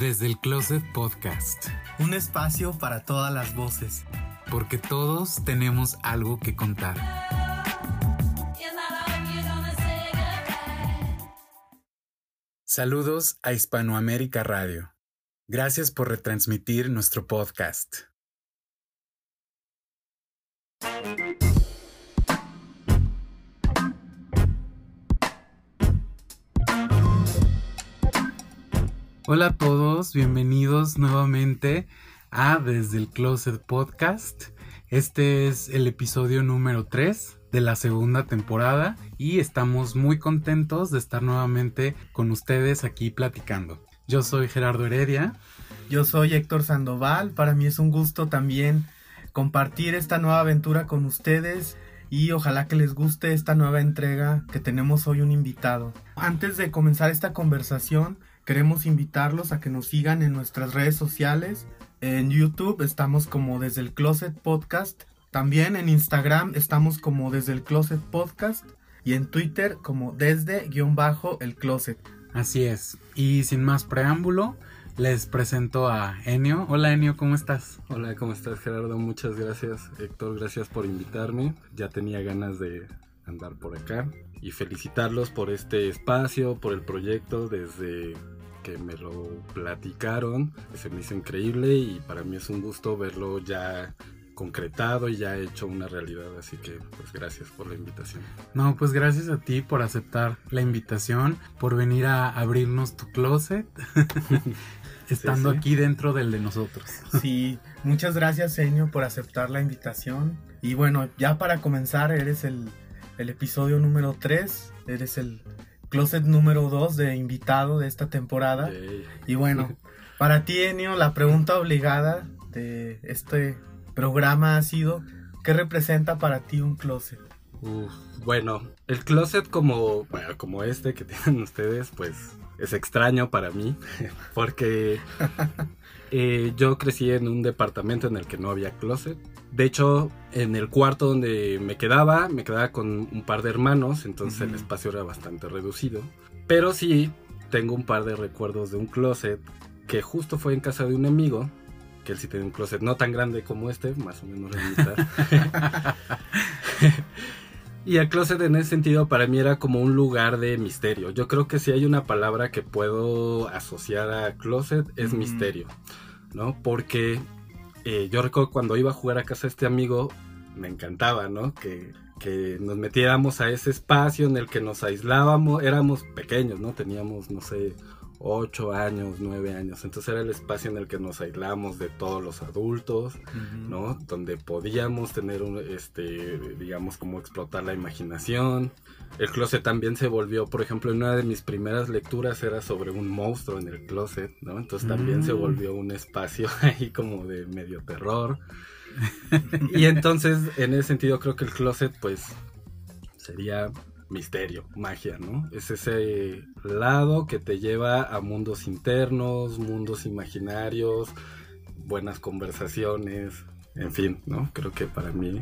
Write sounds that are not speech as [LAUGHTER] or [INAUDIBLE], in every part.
Desde el Closet Podcast. Un espacio para todas las voces. Porque todos tenemos algo que contar. Saludos a Hispanoamérica Radio. Gracias por retransmitir nuestro podcast. Hola a todos, bienvenidos nuevamente a Desde el Closet Podcast. Este es el episodio número 3 de la segunda temporada y estamos muy contentos de estar nuevamente con ustedes aquí platicando. Yo soy Gerardo Heredia. Yo soy Héctor Sandoval. Para mí es un gusto también compartir esta nueva aventura con ustedes y ojalá que les guste esta nueva entrega que tenemos hoy un invitado. Antes de comenzar esta conversación, queremos invitarlos a que nos sigan en nuestras redes sociales. En YouTube estamos como desde el Closet Podcast. También en Instagram estamos como desde el Closet Podcast. Y en Twitter como desde guion bajo el closet. Así es. Y sin más preámbulo, les presento a Enio. Hola Enio, ¿cómo estás? Hola, ¿cómo estás Gerardo? Muchas gracias. Héctor, gracias por invitarme. Ya tenía ganas de andar por acá. Y felicitarlos por este espacio, por el proyecto desde que me lo platicaron. Se me hizo increíble y para mí es un gusto verlo ya concretado y ya hecho una realidad. Así que pues gracias por la invitación. No, pues gracias a ti por aceptar la invitación, por venir a abrirnos tu closet. [LAUGHS] Estando aquí dentro del de nosotros. Sí, muchas gracias, Señor, por aceptar la invitación. Y bueno, ya para comenzar, eres el, el episodio número 3, eres el closet número 2 de invitado de esta temporada. Y bueno, para ti, Enio, la pregunta obligada de este programa ha sido, ¿qué representa para ti un closet? bueno, el closet como, bueno, como este que [LAUGHS] tienen ustedes, pues es extraño para mí, [LAUGHS] porque [LAUGHS] eh, yo crecí en un departamento en el que no había closet. De hecho, en el cuarto donde me quedaba, me quedaba con un par de hermanos, entonces el espacio era bastante reducido. Pero sí, tengo un par de recuerdos de un closet que justo fue en casa de un amigo, que él sí tenía un closet no tan grande como este, más o menos la [LAUGHS] mitad. Y el closet en ese sentido para mí era como un lugar de misterio. Yo creo que si hay una palabra que puedo asociar a closet es misterio, ¿no? Porque eh, yo recuerdo cuando iba a jugar a casa de este amigo, me encantaba, ¿no? Que, que nos metiéramos a ese espacio en el que nos aislábamos, éramos pequeños, ¿no? Teníamos, no sé, 8 años, 9 años. Entonces era el espacio en el que nos aislamos de todos los adultos, ¿no? Donde podíamos tener un, este, digamos, como explotar la imaginación. El closet también se volvió, por ejemplo, en una de mis primeras lecturas era sobre un monstruo en el closet, ¿no? Entonces también se mm. volvió un espacio [LAUGHS] ahí como de medio terror. [LAUGHS] y entonces, en ese sentido, creo que el closet, pues, sería misterio, magia, ¿no? Es ese lado que te lleva a mundos internos, mundos imaginarios, buenas conversaciones, en fin, ¿no? Creo que para mí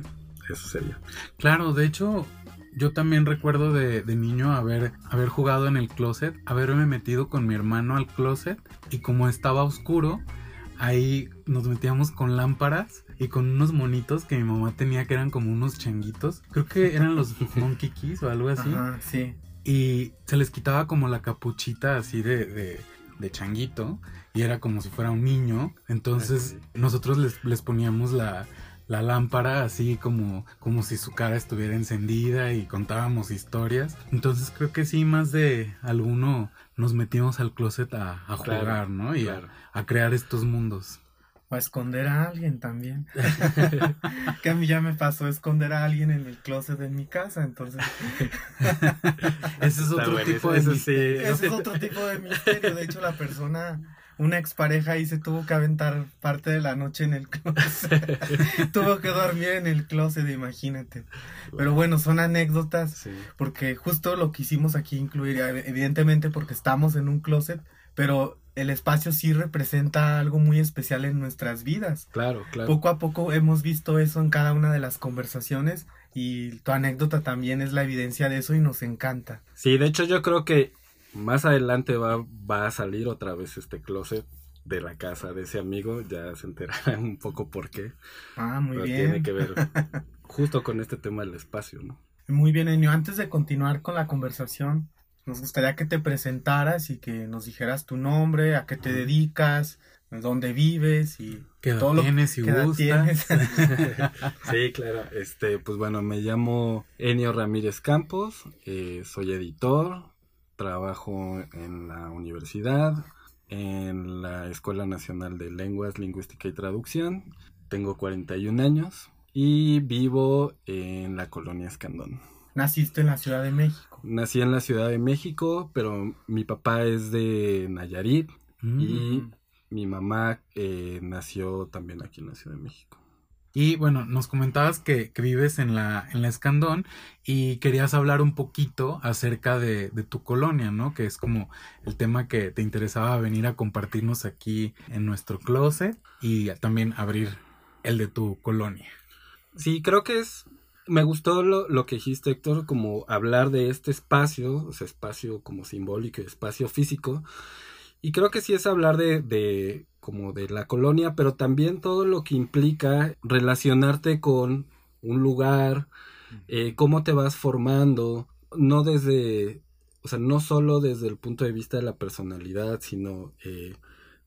eso sería. Claro, de hecho, yo también recuerdo de, niño haber, haber jugado en el closet, haberme metido con mi hermano al closet y como estaba oscuro, ahí nos metíamos con lámparas y con unos monitos que mi mamá tenía que eran como unos changuitos. Creo que eran los [LAUGHS] Monkey Keys o algo así. sí. Y se les quitaba como la capuchita así de, de, de changuito y era como si fuera un niño. Entonces nosotros les, les poníamos la, la lámpara así como, como si su cara estuviera encendida y contábamos historias. Entonces creo que sí, más de alguno nos metimos al closet a, a jugar, ¿no? Y a, a, crear estos mundos. O a esconder a alguien también. [LAUGHS] [LAUGHS] que a mí ya me pasó esconder a alguien en el closet de mi casa, entonces. [LAUGHS] ese es otro tipo de misterio. Ese es otro tipo de misterio. De hecho, la persona, una expareja ahí se tuvo que aventar parte de la noche en el closet. [LAUGHS] tuvo que dormir en el closet, imagínate. Pero bueno, son anécdotas, porque justo lo que hicimos aquí incluir, evidentemente porque estamos en un closet, pero el espacio sí representa algo muy especial en nuestras vidas. Claro, claro. Poco a poco hemos visto eso en cada una de las conversaciones y tu anécdota también es la evidencia de eso y nos encanta. Sí, de hecho yo creo que más adelante va, va a salir otra vez este closet de la casa de ese amigo, ya se enterarán [LAUGHS] un poco por qué. Ah, muy Pero bien. Tiene que ver [LAUGHS] justo con este tema del espacio, ¿no? Muy bien, Enio. Antes de continuar con la conversación, nos gustaría que te presentaras y que nos dijeras tu nombre, a qué te dedicas, dónde vives y ¿Qué todo lo tienes gustas? tienes. [LAUGHS] Sí, claro. Este, pues bueno, me llamo Enio Ramírez Campos, eh, soy editor, trabajo en la universidad, en la Escuela Nacional de Lenguas, Lingüística y Traducción. Tengo 41 años y vivo en la colonia Escandón. Naciste en la Ciudad de México. Nací en la Ciudad de México, pero mi papá es de Nayarit Mm. y mi mamá eh, nació también aquí en la Ciudad de México. Y bueno, nos comentabas que, que vives en la, en la Escandón y querías hablar un poquito acerca de, de tu colonia, ¿no? Que es como el tema que te interesaba venir a compartirnos aquí en nuestro closet y también abrir el de tu colonia. Sí, creo que es. Me gustó lo, lo que dijiste, Héctor, como hablar de este espacio, o espacio como simbólico espacio físico. Y creo que sí es hablar de como de la colonia, pero también todo lo que implica relacionarte con un lugar, eh, cómo te vas formando, no desde, o sea, no solo desde el punto de vista de la personalidad, sino, eh,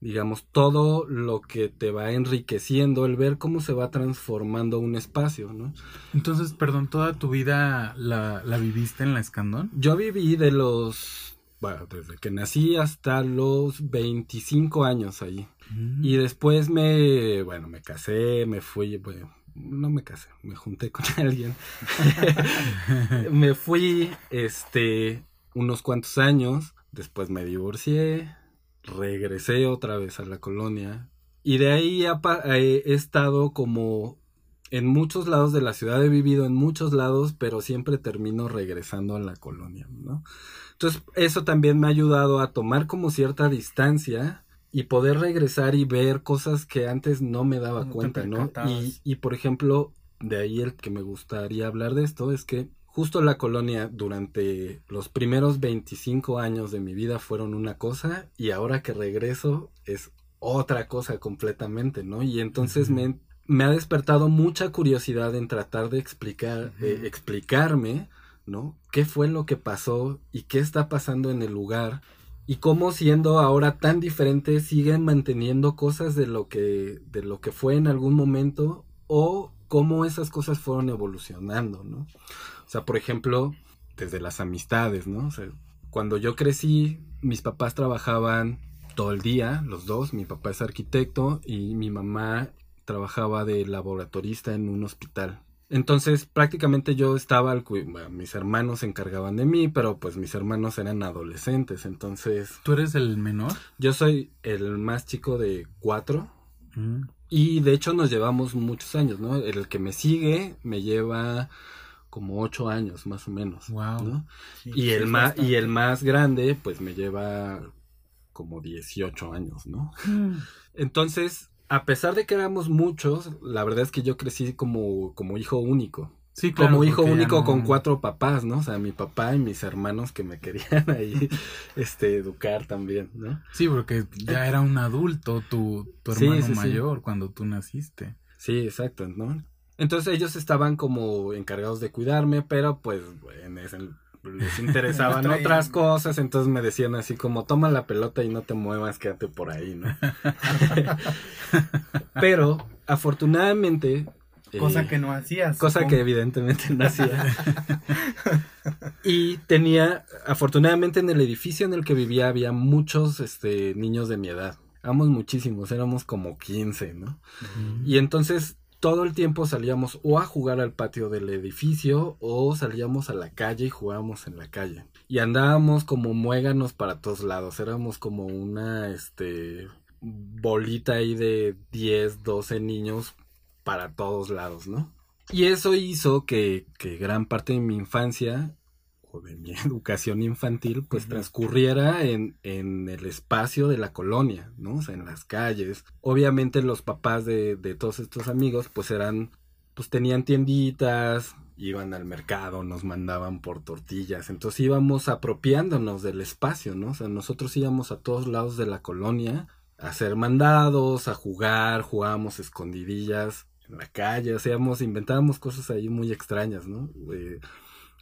digamos, todo lo que te va enriqueciendo, el ver cómo se va transformando un espacio, ¿no? Entonces, perdón, ¿toda tu vida la, la viviste en la Escandón? Yo viví de los, bueno, desde que nací hasta los 25 años ahí. Mm. Y después me, bueno, me casé, me fui, bueno, no me casé, me junté con [LAUGHS] alguien. [LAUGHS] me fui, este, unos cuantos años, después me divorcié, regresé otra vez a la colonia y de ahí he, pa- he estado como en muchos lados de la ciudad, he vivido en muchos lados, pero siempre termino regresando a la colonia, ¿no? Entonces, eso también me ha ayudado a tomar como cierta distancia y poder regresar y ver cosas que antes no me daba No cuenta, ¿no? Y, y, por ejemplo, de ahí el que me gustaría hablar de esto es que justo la colonia durante los primeros 25 años de mi vida fueron una cosa y ahora que regreso es otra cosa completamente, ¿no? Y entonces me, me ha despertado mucha curiosidad en tratar de explicar, eh, explicarme, ¿no? ¿Qué fue lo que pasó y qué está pasando en el lugar? Y cómo siendo ahora tan diferente siguen manteniendo cosas de lo que, de lo que fue en algún momento o cómo esas cosas fueron evolucionando, ¿no? O sea, por ejemplo, desde las amistades, ¿no? Cuando yo crecí, mis papás trabajaban todo el día, los dos, mi papá es arquitecto y mi mamá trabajaba de laboratorista en un hospital. Entonces prácticamente yo estaba al bueno, mis hermanos se encargaban de mí, pero pues mis hermanos eran adolescentes, entonces ¿Tú eres el menor? yo soy el más chico de cuatro Mm. y de hecho nos llevamos muchos años, ¿no? El que me sigue me lleva como ocho años más o menos, Wow. ¿no? Sí, Y el más y el más grande pues me lleva como 18 años, ¿no? Entonces, a pesar de que éramos muchos, la verdad es que yo crecí como, como hijo único. Sí, claro. como hijo único no- con cuatro papás, ¿no? O sea, mi papá y mis hermanos que me querían ahí [LAUGHS] este, educar también, ¿no? Sí, porque ya era un adulto tu, tu hermano sí, sí. mayor cuando tú naciste. Sí, exacto, ¿no? Entonces ellos estaban como encargados de cuidarme, pero pues en ese- les interesaban otras cosas, entonces me decían así como toma la pelota y no te muevas, quédate por ahí, ¿no? [LAUGHS] pero afortunadamente... Cosa eh, que no hacías. Cosa supongo. que evidentemente no hacía. [LAUGHS] y tenía, afortunadamente en el edificio en el que vivía había muchos este, niños de mi edad. Éramos muchísimos, éramos como 15, ¿no? Y entonces todo el tiempo salíamos o a jugar al patio del edificio o salíamos a la calle y jugábamos en la calle. Y andábamos como muéganos para todos lados, éramos como una este bolita ahí de 10, 12 niños para todos lados, ¿no? Y eso hizo que, que gran parte de mi infancia o de mi [LAUGHS] educación infantil pues transcurriera en, en el espacio de la colonia, ¿no? O sea, en las calles. Obviamente los papás de, de todos estos amigos pues eran, pues tenían tienditas, iban al mercado, nos mandaban por tortillas, entonces íbamos apropiándonos del espacio, ¿no? O sea, nosotros íbamos a todos lados de la colonia hacer mandados, a jugar, jugábamos escondidillas en la calle, hacíamos, inventábamos cosas ahí muy extrañas, ¿no? Eh,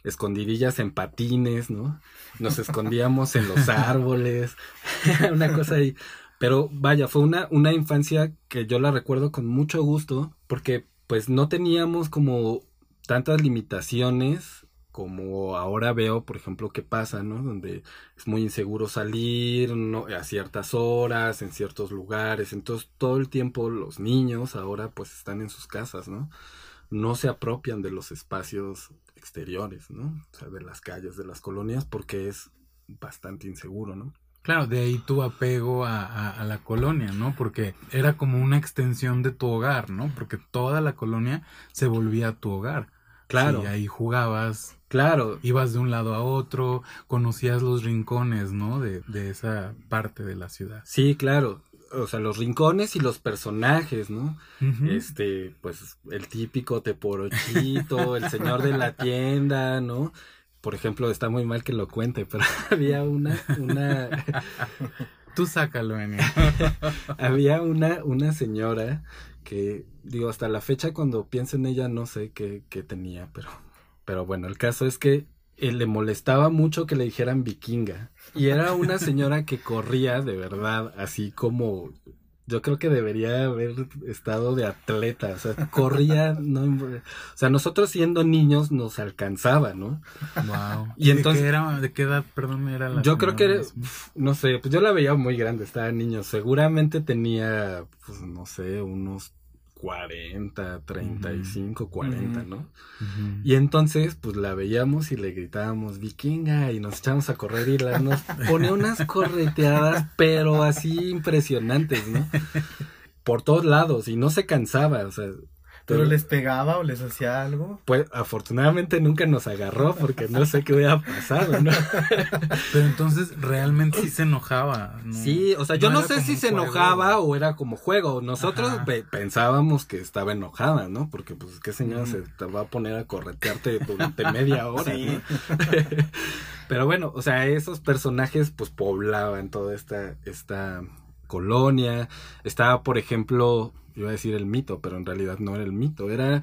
escondidillas en patines, ¿no? Nos escondíamos en los árboles, [LAUGHS] una cosa ahí. Pero vaya, fue una, una infancia que yo la recuerdo con mucho gusto, porque pues no teníamos como tantas limitaciones como ahora veo, por ejemplo, que pasa, ¿no? Donde es muy inseguro salir ¿no? a ciertas horas, en ciertos lugares. Entonces, todo el tiempo los niños ahora pues están en sus casas, ¿no? No se apropian de los espacios exteriores, ¿no? O sea, de las calles, de las colonias, porque es bastante inseguro, ¿no? Claro, de ahí tu apego a, a, la colonia, ¿no? Porque era como una extensión de tu hogar, ¿no? Porque toda la colonia se volvía tu hogar. Claro. Y ahí jugabas. Claro. Ibas de un lado a otro, conocías los rincones, ¿no? De, de esa parte de la ciudad. Sí, claro o sea, los rincones y los personajes, ¿no? Este, pues el típico teporochito, el señor de la tienda, ¿no? Por ejemplo, está muy mal que lo cuente, pero [LAUGHS] había una, una... [LAUGHS] Tú sácalo, Enio. [LAUGHS] había una, una señora que, digo, hasta la fecha cuando pienso en ella no sé qué, qué tenía, pero, pero bueno, el caso es que le molestaba mucho que le dijeran vikinga. Y era una [LAUGHS] señora que corría de verdad, así como yo creo que debería haber estado de atleta, o sea, corría, [LAUGHS] no, o sea, nosotros siendo niños nos alcanzaba, ¿no? Wow. Y, entonces, ¿de qué, era, ¿de qué edad, perdón, era la Yo creo que, era, no sé, pues yo la veía muy grande, estaba niño, seguramente tenía, pues no sé, unos 40, 35, 40, ¿no? Y entonces, pues la veíamos y le gritábamos vikinga y nos echábamos a correr y la, nos ponía unas [LAUGHS] correteadas, pero así impresionantes, ¿no? Por todos lados y no se cansaba, o sea, ¿Pero les pegaba o les hacía algo? Pues afortunadamente nunca nos agarró porque no sé qué hubiera pasado, ¿no? [LAUGHS] Pero entonces realmente sí se enojaba. ¿no? Sí, o sea, yo no, sé si se enojaba o era como juego. Nosotros pensábamos que estaba enojada, ¿no? Porque pues qué señora se te va a poner a corretearte durante media hora, ¿no? [LAUGHS] Pero bueno, o sea, esos personajes pues poblaban toda esta, esta colonia. Estaba, por ejemplo, iba a decir el mito, pero en realidad no era el mito, era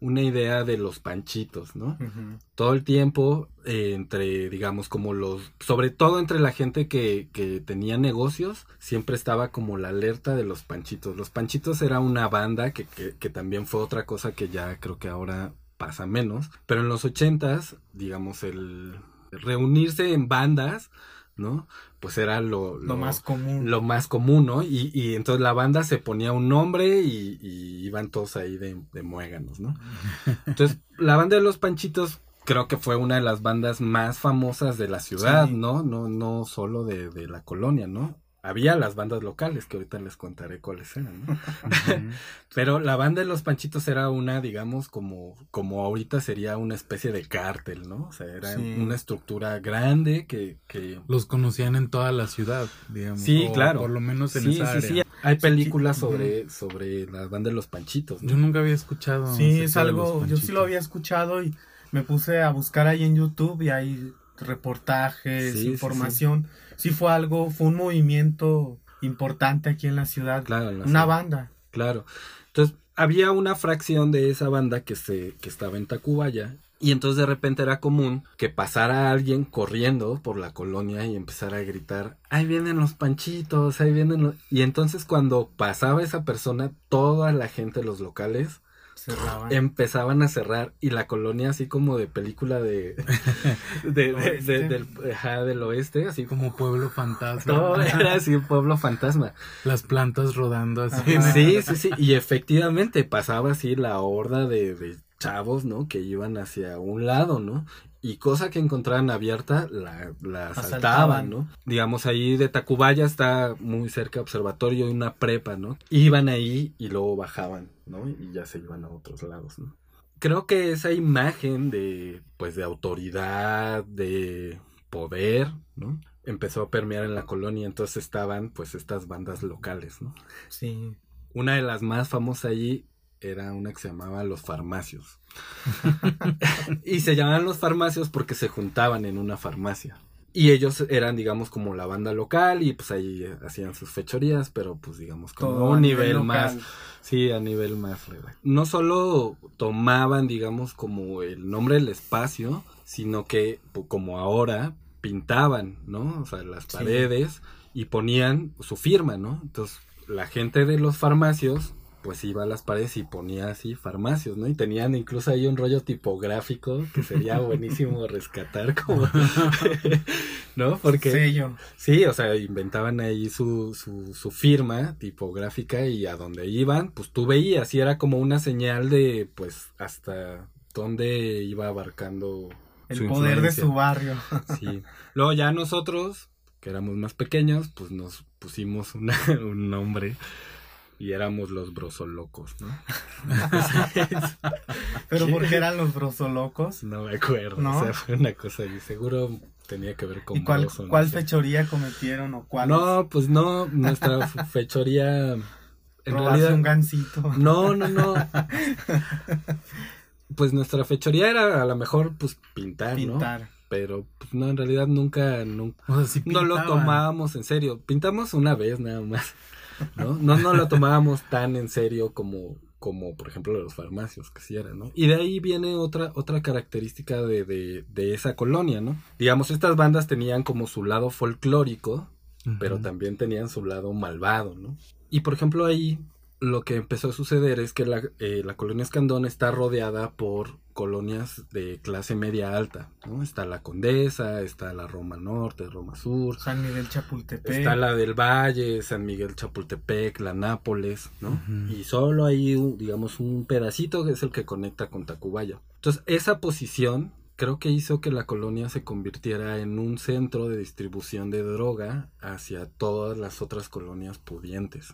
una idea de los panchitos, ¿no? Todo el tiempo eh, entre, digamos, como los, sobre todo entre la gente que, que tenía negocios, siempre estaba como la alerta de los panchitos. Los panchitos era una banda que, que, que también fue otra cosa que ya creo que ahora pasa menos, pero en los ochentas, digamos, el reunirse en bandas, ¿no? pues era lo, lo, más común. Lo más común, ¿no? Y, y entonces la banda se ponía un nombre y, y iban todos ahí de, de muéganos, ¿no? [LAUGHS] Entonces, la banda de los Panchitos creo que fue una de las bandas más famosas de la ciudad, ¿no? No, no solo de, de la colonia, ¿no? Había las bandas locales, que ahorita les contaré cuáles eran, ¿no? [LAUGHS] Pero la banda de los Panchitos era una, digamos, como, como ahorita sería una especie de cártel, ¿no? O sea, era una estructura grande que, que... Los conocían en toda la ciudad, digamos. Sí, claro. Por lo menos en sí, esa área. Sí, sí, hay películas sobre, sobre la banda de los Panchitos, ¿no? Yo nunca había escuchado. Sí, es algo, yo sí lo había escuchado y me puse a buscar ahí en YouTube y hay reportajes, información sí fue algo, fue un movimiento importante aquí en la ciudad. Claro, una banda. Claro. Entonces, había una fracción de esa banda que se, que estaba en Tacubaya. Y entonces de repente era común que pasara alguien corriendo por la colonia y empezara a gritar, ahí vienen los panchitos, ahí vienen los... Y entonces cuando pasaba esa persona, toda la gente, los locales, empezaban a cerrar y la colonia así como de película de, [LAUGHS] de, del, del, oeste, así como pueblo fantasma. Todo [LAUGHS] era así un pueblo fantasma. Las plantas rodando así. Sí, sí, sí. Y efectivamente pasaba así la horda de, de chavos, ¿no? Que iban hacia un lado, ¿no? y cosa que encontraban abierta la, la asaltaban, ¿no? Digamos ahí de Tacubaya está muy cerca observatorio y una prepa, ¿no? Iban ahí y luego bajaban, ¿no? Y ya se iban a otros lados, ¿no? Creo que esa imagen de pues de autoridad, de poder, ¿no? Empezó a permear en la colonia, entonces estaban pues estas bandas locales, ¿no? Sí. Una de las más famosas allí era una que se llamaba Los Farmacios. [LAUGHS] [LAUGHS] y se llamaban los farmacios porque se juntaban en una farmacia. Y ellos eran, digamos, como la banda local y pues ahí hacían sus fechorías, pero pues digamos como Todo a un nivel, nivel más, sí, a nivel más. No solo tomaban, digamos, como el nombre del espacio, sino que como ahora pintaban, ¿no? O sea, las Sí. paredes y ponían su firma, ¿no? Entonces, la gente de los farmacios pues iba a las paredes y ponía así farmacios, ¿no? Y tenían incluso ahí un rollo tipográfico que sería [LAUGHS] buenísimo rescatar como [LAUGHS] ¿no? Porque Sello. sí, o sea, inventaban ahí su, su, su firma tipográfica y a donde iban, pues tú veías y era como una señal de pues hasta dónde iba abarcando El su poder de su barrio. Sí. Luego ya nosotros, que éramos más pequeños, pues nos pusimos una- [LAUGHS] un nombre y éramos los brosolocos, ¿no? [LAUGHS] Pero porque eran los brosolocos. No me acuerdo, ¿No? o sea, fue una cosa y seguro tenía que ver con ¿Y cuál, broso, no sé. fechoría cometieron o cuál? No, pues no, nuestra fe- [LAUGHS] fechoría en Robarse realidad un gancito. No, no, no. Pues nuestra fechoría era a lo mejor pues pintar, ¿no? Pintar. Pero pues no, en realidad nunca, nunca O sea, sí no lo tomábamos en serio. Pintamos una vez nada más, ¿no? No, no lo tomábamos tan en serio como, como por ejemplo los farmacios que sí eran, ¿no? Y de ahí viene otra, otra característica de, de, de esa colonia, ¿no? Digamos, estas bandas tenían como su lado folclórico, pero también tenían su lado malvado, ¿no? Y por ejemplo ahí lo que empezó a suceder es que la, eh, la colonia Escandón está rodeada por colonias de clase media alta, ¿no? Está la Condesa, está la Roma Norte, Roma Sur, San Miguel Chapultepec. está la del Valle, San Miguel Chapultepec, la Nápoles, ¿no? Y solo hay, un- digamos, un pedacito que es el que conecta con Tacubaya. Entonces, esa posición creo que hizo que la colonia se convirtiera en un centro de distribución de droga hacia todas las otras colonias pudientes.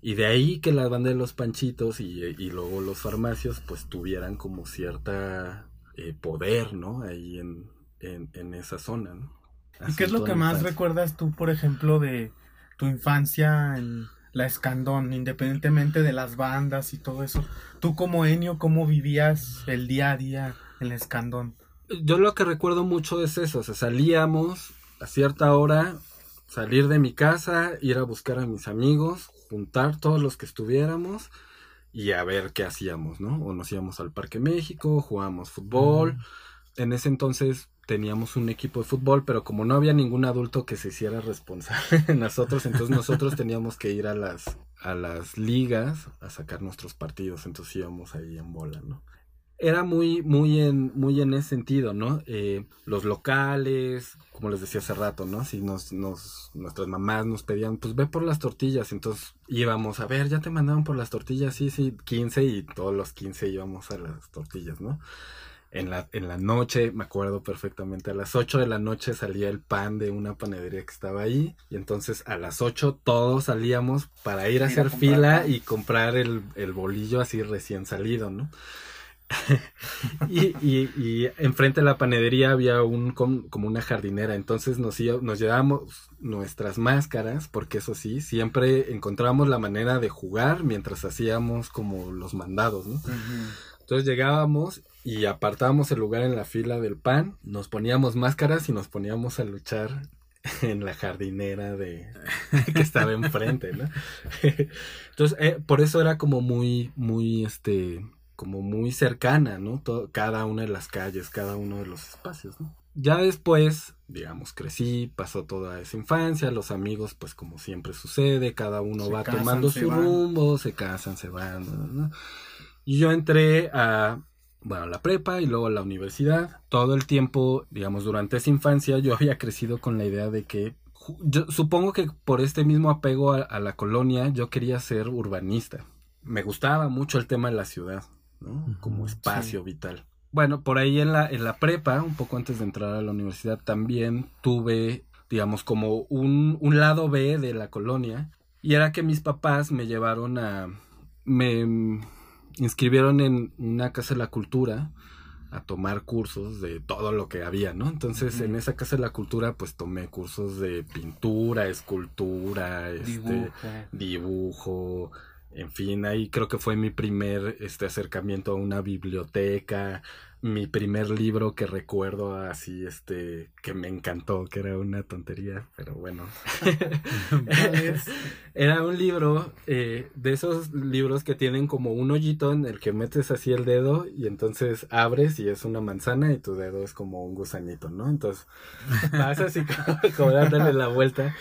Y de ahí que la banda de los panchitos y, y luego los farmacios pues tuvieran como cierta eh, poder, ¿no? Ahí en, en, en esa zona, ¿no? ¿Y qué es lo que más recuerdas tú, por ejemplo, de tu infancia en la Escandón, independientemente de las bandas y todo eso? Tú como Enio, ¿cómo vivías el día a día en la Escandón? Yo lo que recuerdo mucho es eso, o sea, salíamos a cierta hora, salir de mi casa, ir a buscar a mis amigos, juntar todos los que estuviéramos y a ver qué hacíamos, ¿no? O nos íbamos al Parque México, jugábamos fútbol. En ese entonces teníamos un equipo de fútbol, pero como no había ningún adulto que se hiciera responsable de nosotros, entonces nosotros teníamos que ir a las a las ligas a sacar nuestros partidos, entonces íbamos ahí en bola, ¿no? Era muy, muy en, muy en ese sentido, ¿no? Eh, los locales, como les decía hace rato, ¿no? Si nos, nos, nuestras mamás nos pedían, pues ve por las tortillas, entonces íbamos a ver, ya te mandaron por las tortillas, sí, sí, 15 y todos los 15 íbamos a las tortillas, ¿no? En la, en la noche, me acuerdo perfectamente, a las 8 de la noche salía el pan de una panadería que estaba ahí. Y entonces a las 8 todos salíamos para ir a hacer fila y comprar el, el bolillo así recién salido, ¿no? [LAUGHS] y, y, y enfrente de la panadería había un com- como una jardinera, entonces nos, nos llevábamos nuestras máscaras, porque eso sí, siempre encontrábamos la manera de jugar mientras hacíamos como los mandados, ¿no? Entonces llegábamos y apartábamos el lugar en la fila del pan, nos poníamos máscaras y nos poníamos a luchar [LAUGHS] en la jardinera de [LAUGHS] que estaba enfrente, ¿no? Entonces, eh, por eso era como muy, muy, este, como muy cercana, ¿no? Cada una de las calles, cada uno de los espacios, ¿no? Ya después, digamos, crecí, pasó toda esa infancia, los amigos, pues como siempre sucede, cada uno Se va casan, tomando su van. rumbo, se casan, se van. Y yo entré a, bueno, la prepa y luego a la universidad. Todo el tiempo, digamos, durante esa infancia yo [LAUGHS] había crecido con la idea de que, yo supongo que por este mismo apego a, a la colonia, yo quería ser urbanista. Me gustaba mucho el tema de la ciudad, ¿no? Como espacio vital. Bueno, por ahí en la, en la prepa, un poco antes de entrar a la universidad, también tuve, digamos, como un, un lado B de la colonia. Y era que mis papás me llevaron a... Me inscribieron en una casa de la cultura a tomar cursos de todo lo que había, ¿no? Entonces, en esa casa de la cultura, pues tomé cursos de pintura, escultura, este, Dibujo. dibujo, En fin, ahí creo que fue mi primer este acercamiento a una biblioteca, mi primer libro que recuerdo así, este, que me encantó, que era una tontería, pero bueno. [LAUGHS] era un libro eh, de esos libros que tienen como un hoyito en el que metes así el dedo y entonces abres y es una manzana y tu dedo es como un gusanito, ¿no? Entonces vas así [LAUGHS] como, dándole la vuelta.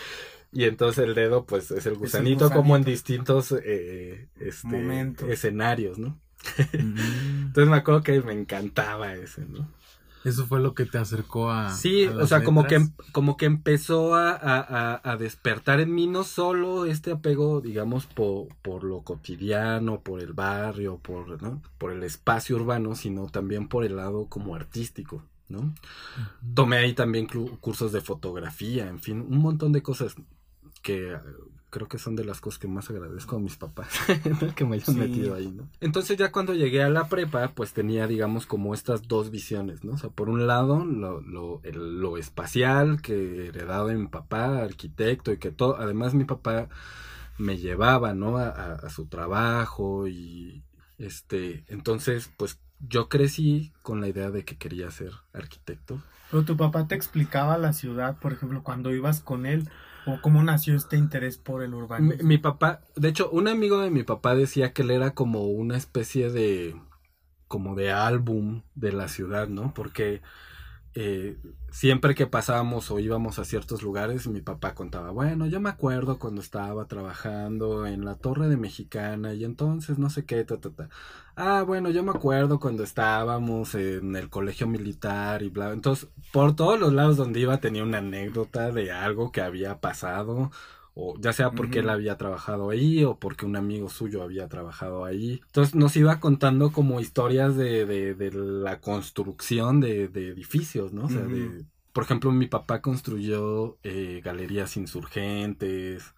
Y entonces el dedo, pues, es el gusanito, como en distintos eh, este, escenarios, ¿no? [LAUGHS] Entonces me acuerdo que me encantaba ese, ¿no? Eso fue lo que te acercó a. Sí, o sea, como que, como que empezó a, despertar en mí no solo este apego, digamos, por, por lo cotidiano, por el barrio, por, ¿no? por el espacio urbano, sino también por el lado como artístico, ¿no? Tomé ahí también cursos de fotografía, en fin, un montón de cosas que creo que son de las cosas que más agradezco a mis papás [LAUGHS] que me hayan metido ahí, ¿no? Entonces ya cuando llegué a la prepa, pues tenía, digamos, como estas dos visiones, ¿no? O sea, por un lado, lo, lo, lo espacial que heredado de mi papá, arquitecto, y que todo, además mi papá me llevaba, ¿no? A, a su trabajo y, este, entonces, pues yo crecí con la idea de que quería ser arquitecto. Pero tu papá te explicaba la ciudad, por ejemplo, cuando ibas con él, ¿O cómo nació este interés por el urbanismo? Mi, papá, de hecho, un amigo de mi papá decía que él era como una especie de, como de álbum de la ciudad, ¿no? Porque eh, siempre que pasábamos o íbamos a ciertos lugares, mi papá contaba, bueno, yo me acuerdo cuando estaba trabajando en la Torre de Mexicana y entonces no sé qué, ta, ta, ta. Ah, bueno, yo me acuerdo cuando estábamos en el colegio militar y bla. Entonces, por todos los lados donde iba tenía una anécdota de algo que había pasado o ya sea porque él había trabajado ahí o porque un amigo suyo había trabajado ahí. Entonces nos iba contando como historias de, de, la construcción de, edificios, ¿no? O sea, de, por ejemplo, mi papá construyó eh, galerías insurgentes,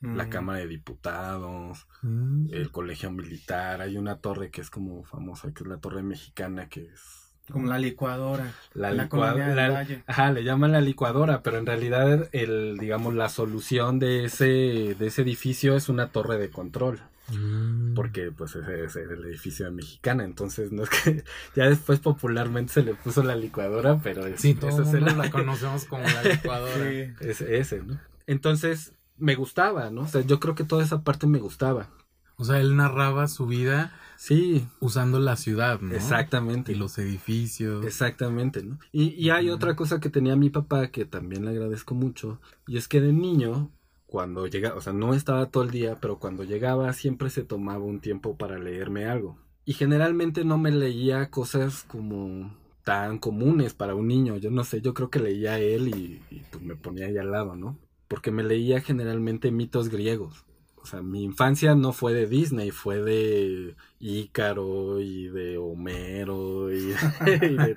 la Cámara de Diputados, mm. el Colegio Militar, hay una torre que es como famosa, que es la Torre Mexicana, que es como la licuadora. La, licuadora. Ajá, le llaman la licuadora, pero en realidad el, digamos, la solución de ese, de ese edificio es una torre de control. Mm. Porque pues ese es el edificio de Mexicana, entonces no es que [LAUGHS] ya después popularmente se le puso la licuadora, pero es, sí, todos la conocemos como la [LAUGHS] licuadora. Es ese, ¿no? Entonces me gustaba, ¿no? O sea, yo creo que toda esa parte me gustaba. O sea, él narraba su vida Sí. Usando la ciudad, ¿no? Exactamente. Y los edificios. Exactamente, ¿no? Y, y hay otra cosa que tenía mi papá que también le agradezco mucho. Y es que de niño, cuando llegaba, o sea, no estaba todo el día, pero cuando llegaba siempre se tomaba un tiempo para leerme algo. Y generalmente no me leía cosas como tan comunes para un niño. Yo no sé, yo creo que leía a él y, y pues me ponía ahí al lado, ¿no? Porque me leía generalmente mitos griegos o sea, mi infancia no fue de Disney, fue de Ícaro y de Homero y, de,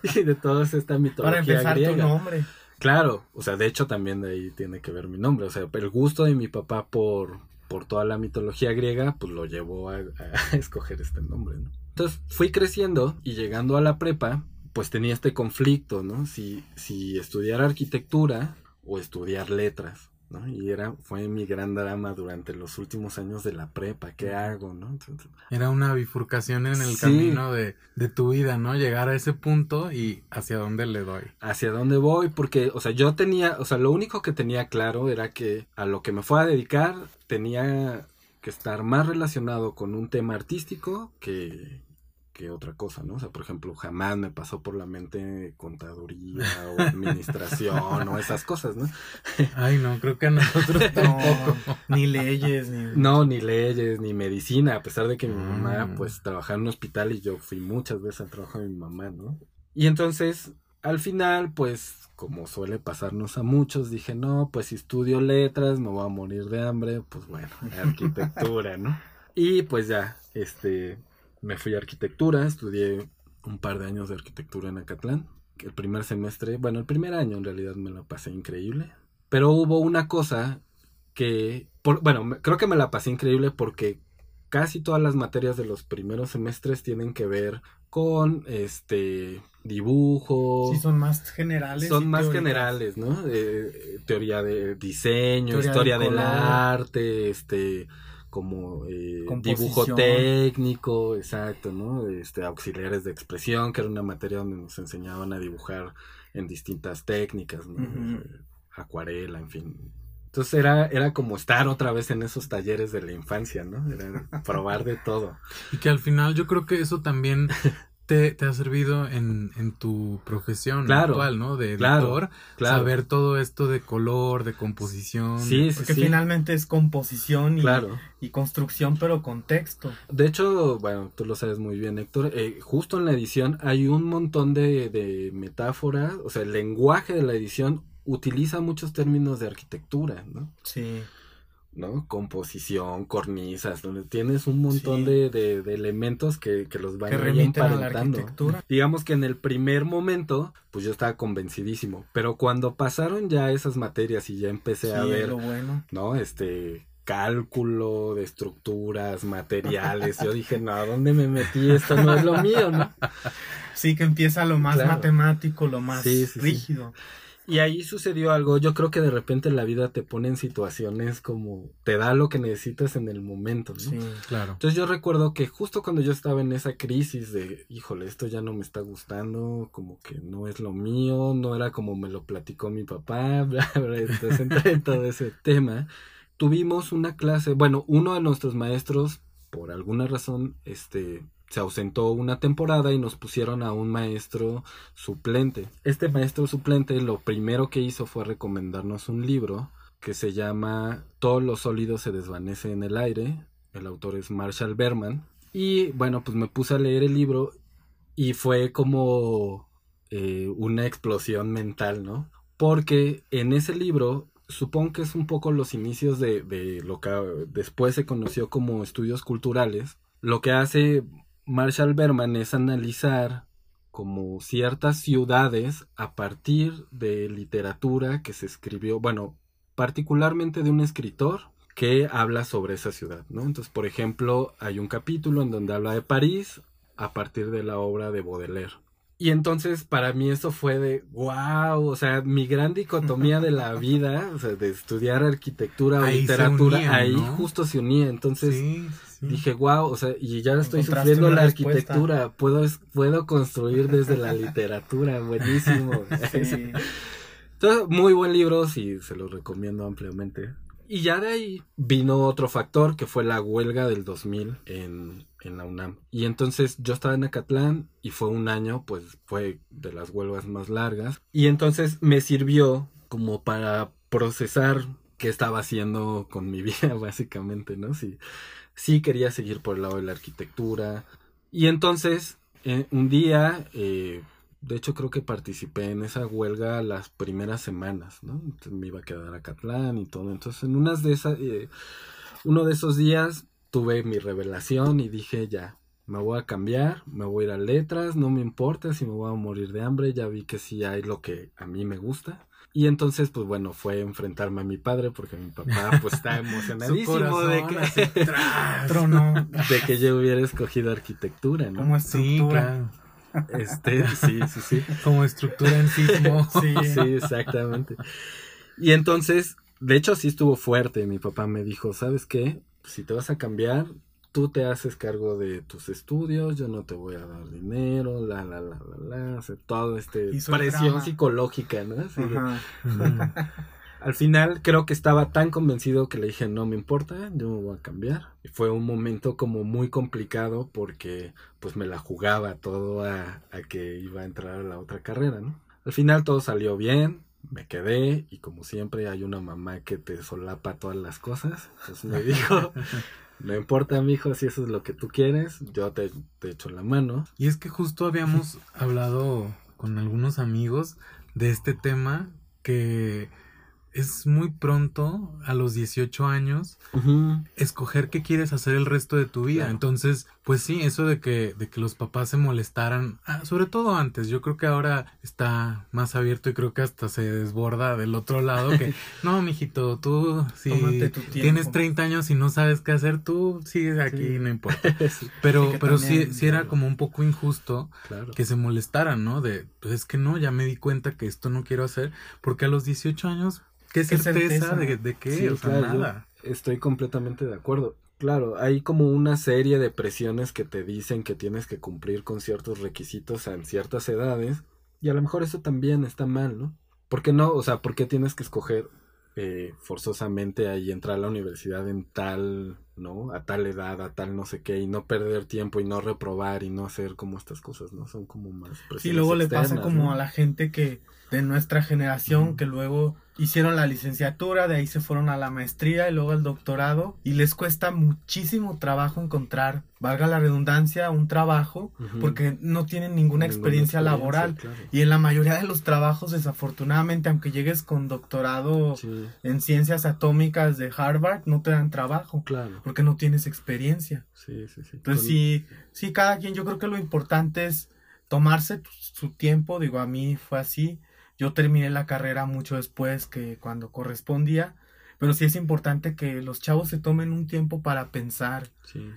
[LAUGHS] y de toda esta mitología Para empezar tu nombre. Claro, o sea, de hecho también de ahí tiene que ver mi nombre. O sea, el gusto de mi papá por, por toda la mitología griega, pues lo llevó a, [LAUGHS] escoger este nombre, ¿no? Entonces fui creciendo y llegando a la prepa, pues tenía este conflicto, ¿no? Si, si estudiar arquitectura o estudiar letras. ¿No? Y era, fue mi gran drama durante los últimos años de la prepa, ¿qué hago, no? era una bifurcación en el camino de, de, tu vida, ¿no? Llegar a ese punto y hacia dónde le doy. Hacia dónde voy, porque, o sea, yo tenía, o sea, lo único que tenía claro era que a lo que me fue a dedicar tenía que estar más relacionado con un tema artístico que, que otra cosa, ¿no? O sea, por ejemplo, jamás me pasó por la mente contaduría o [LAUGHS] administración o esas cosas, ¿no? Ay, no, creo que a nosotros [LAUGHS] tampoco. ni leyes, ni... No, ni leyes, ni medicina, a pesar de que mi mamá, mm. pues, trabajaba en un hospital y yo fui muchas veces al trabajo de mi mamá, ¿no? Y entonces, al final, pues, como suele pasarnos a muchos, dije, no, pues si estudio letras, me voy a morir de hambre, pues bueno, arquitectura, ¿no? [LAUGHS] Y pues ya, este, me fui a arquitectura, estudié un par de años de arquitectura en Acatlán. El primer semestre, bueno, el primer año en realidad me lo pasé increíble. Pero hubo una cosa que, bueno, creo que me la pasé increíble porque casi todas las materias de los primeros semestres tienen que ver con este dibujo. Sí, son más generales. Son más generales, ¿no? teoría de diseño, historia del arte, este como eh, dibujo técnico, exacto, ¿no? Este, auxiliares de expresión, que era una materia donde nos enseñaban a dibujar en distintas técnicas, ¿no? Eh, Acuarela, en fin. Entonces era, era como estar otra vez en esos talleres de la infancia, ¿no? Era probar de todo. Y que al final yo creo que eso también [LAUGHS] te, te ha servido en, en tu profesión Claro, actual, ¿no? De editor. claro. Saber todo esto de color, de composición. Sí, sí, Porque sí. finalmente es composición y, Claro. y construcción, pero con texto. De hecho, bueno, tú lo sabes muy bien, Héctor. eh, justo en la edición hay un montón de, de metáforas. O sea, el lenguaje de la edición utiliza muchos términos de arquitectura, ¿no? Sí. ¿No? Composición, cornisas, donde tienes un montón Sí. de, de- de elementos que, que los van Que ahí remiten a la emparentando. arquitectura. Digamos que en el primer momento, pues yo estaba convencidísimo. Pero cuando pasaron ya esas materias y ya empecé Sí, a ver bueno. ¿no? Este cálculo de estructuras, materiales. Yo dije, no, ¿a dónde me metí? Esto no es lo mío, ¿no? [LAUGHS] Sí, que empieza lo más Claro. matemático, lo más sí. rígido. Y ahí sucedió algo. Yo creo que de repente la vida te pone en situaciones como te da lo que necesitas en el momento, ¿no? Sí. Claro. Entonces yo recuerdo que justo cuando yo estaba en esa crisis de, híjole, esto ya no me está gustando, como que no es lo mío, no era como me lo platicó mi papá, [LAUGHS] bla, bla, entonces entré en todo ese tema. Tuvimos una clase, bueno, uno de nuestros maestros, por alguna razón, este, se ausentó una temporada y nos pusieron a un maestro suplente. Este maestro suplente lo primero que hizo fue recomendarnos un libro que se llama Todos los sólidos se desvanece en el aire. El autor es Marshall Berman. Y bueno, pues me puse a leer el libro y fue como eh, una explosión mental, ¿no? Porque en ese libro, supongo que es un poco los inicios de, de lo que después se conoció como estudios culturales. Lo que hace Marshall Berman es analizar como ciertas ciudades a partir de literatura que se escribió, bueno, particularmente de un escritor que habla sobre esa ciudad, ¿no? Entonces, por ejemplo, hay un capítulo en donde habla de París a partir de la obra de Baudelaire. Y entonces para mí eso fue de wow, o sea, mi gran dicotomía de la [LAUGHS] vida, o sea, de estudiar arquitectura o Ahí literatura, ahí ¿no? justo se unía. Entonces sí, sí. dije wow, o sea, y ya estoy sufriendo la respuesta. arquitectura, puedo, puedo construir desde la [LAUGHS] literatura, buenísimo. Sí. [LAUGHS] Entonces, muy buen libro, sí, se lo recomiendo ampliamente. Y ya de ahí vino otro factor que fue la huelga del 2000 en, en la UNAM. Y entonces yo estaba en Acatlán y fue un año, pues fue de las huelgas más largas. Y entonces me sirvió como para procesar qué estaba haciendo con mi [LAUGHS] vida, básicamente, ¿no? Si, sí quería seguir por el lado de la arquitectura. Y entonces, eh, un día, eh, de hecho creo que participé en esa huelga las primeras semanas, ¿no? Entonces me iba a quedar a Catlán y todo. Entonces, en unas de esas, eh, uno de esos días tuve mi revelación y dije, ya, me voy a cambiar, me voy a ir a letras, no me importa si me voy a morir de hambre, ya vi que sí hay lo que a mí me gusta. Y entonces, pues bueno, fue enfrentarme a mi padre porque mi papá pues está [LAUGHS] emocionadísimo de que. [LAUGHS] Trono de que yo hubiera escogido arquitectura, ¿no? como Sí, estructura. claro. Este, sí, sí, sí. [LAUGHS] Como estructura en sismo. Sí. Sí, exactamente. Y entonces, de hecho, sí estuvo fuerte. Mi papá me dijo, ¿sabes qué? Si te vas a cambiar, tú te haces cargo de tus estudios, yo no te voy a dar dinero, la, la, la, la, la, o sea, todo este presión drama. psicológica, ¿no? Así [LAUGHS] al final creo que estaba tan convencido que le dije, no me importa, yo me voy a cambiar. Y fue un momento como muy complicado porque pues me la jugaba todo a, a que iba a entrar a la otra carrera, ¿no? Al final todo salió bien, me quedé y como siempre hay una mamá que te solapa todas las cosas. Entonces me dijo, [LAUGHS] no importa, mijo, si eso es lo que tú quieres, yo te, te echo la mano. Y es que justo habíamos [LAUGHS] hablado con algunos amigos de este tema que es muy pronto, a los 18 años, escoger qué quieres hacer el resto de tu vida. Claro. Entonces, pues sí, eso de que, de que los papás se molestaran, ah, sobre todo antes, yo creo que ahora está más abierto y creo que hasta se desborda del otro lado que, [LAUGHS] no, mijito, tú si tu tienes 30 años y no sabes qué hacer, tú sigues aquí, Sí. no importa. [LAUGHS] Pero, Sí, pero sí, sí era como un poco injusto Claro. que se molestaran, ¿no? De, pues es que no, ya me di cuenta que esto no quiero hacer, porque a los 18 años, ¿qué ¿Qué certeza, certeza? de, de qué? Sí, o sea, claro, yo nada. Estoy completamente de acuerdo. Claro, hay como una serie de presiones que te dicen que tienes que cumplir con ciertos requisitos en ciertas edades y a lo mejor eso también está mal, ¿no? ¿Por qué no? O sea, ¿por qué tienes que escoger eh, forzosamente ahí entrar a la universidad en tal, ¿no? A tal edad, a tal no sé qué, y no perder tiempo y no reprobar y no hacer como estas cosas, ¿no? Son como más... Sí, luego le pasa como a la gente que de nuestra generación que luego hicieron la licenciatura, de ahí se fueron a la maestría y luego al doctorado y les cuesta muchísimo trabajo encontrar, valga la redundancia, un trabajo porque no tienen ninguna, experiencia, laboral y en la mayoría de los trabajos desafortunadamente aunque llegues con doctorado en ciencias atómicas de Harvard no te dan trabajo claro. porque no tienes experiencia. Sí, sí, sí. Entonces sí, sí, cada quien yo creo que lo importante es tomarse su tiempo, digo, a mí fue así yo terminé la carrera mucho después que cuando correspondía, pero sí es importante que los chavos se tomen un tiempo para pensar.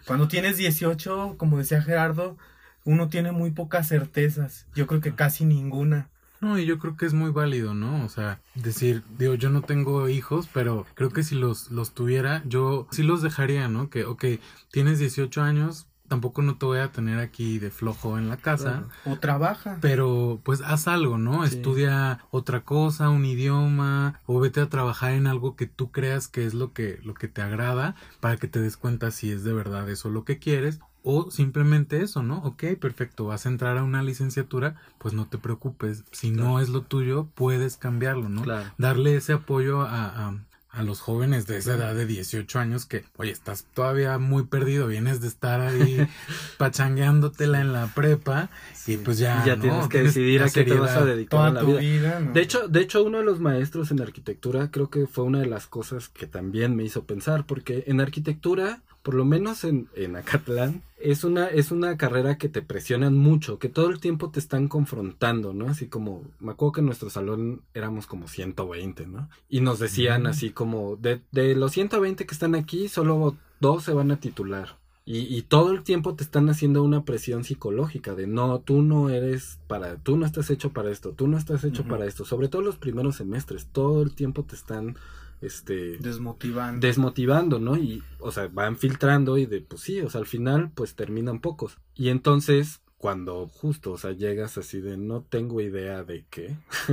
Cuando tienes 18, como decía Gerardo, uno tiene muy pocas certezas, yo creo que casi ninguna. No, y yo creo que es muy válido, ¿no? O sea, decir, digo, yo no tengo hijos, pero creo que si los, los tuviera, yo sí los dejaría, ¿no? Que, ok, tienes 18 años, tampoco no te voy a tener aquí de flojo en la casa. O trabaja. Pero pues haz algo, ¿no? Estudia otra cosa, un idioma, o vete a trabajar en algo que tú creas que es lo que, lo que te agrada, para que te des cuenta si es de verdad eso lo que quieres. O simplemente eso, ¿no? Ok, perfecto, vas a entrar a una licenciatura, pues no te preocupes. Si no es lo tuyo, puedes cambiarlo, ¿no? Darle ese apoyo a a los jóvenes de esa edad de 18 años que, oye, estás todavía muy perdido, vienes de estar ahí [LAUGHS] pachangueándotela en la prepa y pues ya, ya tienes que decidir a qué te vas a dedicar en la vida. De hecho, de hecho uno de los maestros en arquitectura creo que fue una de las cosas que también me hizo pensar porque en arquitectura por lo menos en, en Acatlán, es una, es una carrera que te presionan mucho, que todo el tiempo te están confrontando, ¿no? Así como, me acuerdo que en nuestro salón éramos como 120, ¿no? Y nos decían así como, de, de los 120 que están aquí, solo dos se van a titular. Y, y, todo el tiempo te están haciendo una presión psicológica de no, tú no eres para, tú no estás hecho para esto, tú no estás hecho para esto. Sobre todo los primeros semestres, todo el tiempo te están este desmotivando. desmotivando no y o sea van filtrando y de pues sí o sea al final pues terminan pocos. Y entonces cuando justo o sea llegas así de no tengo idea de qué [LAUGHS]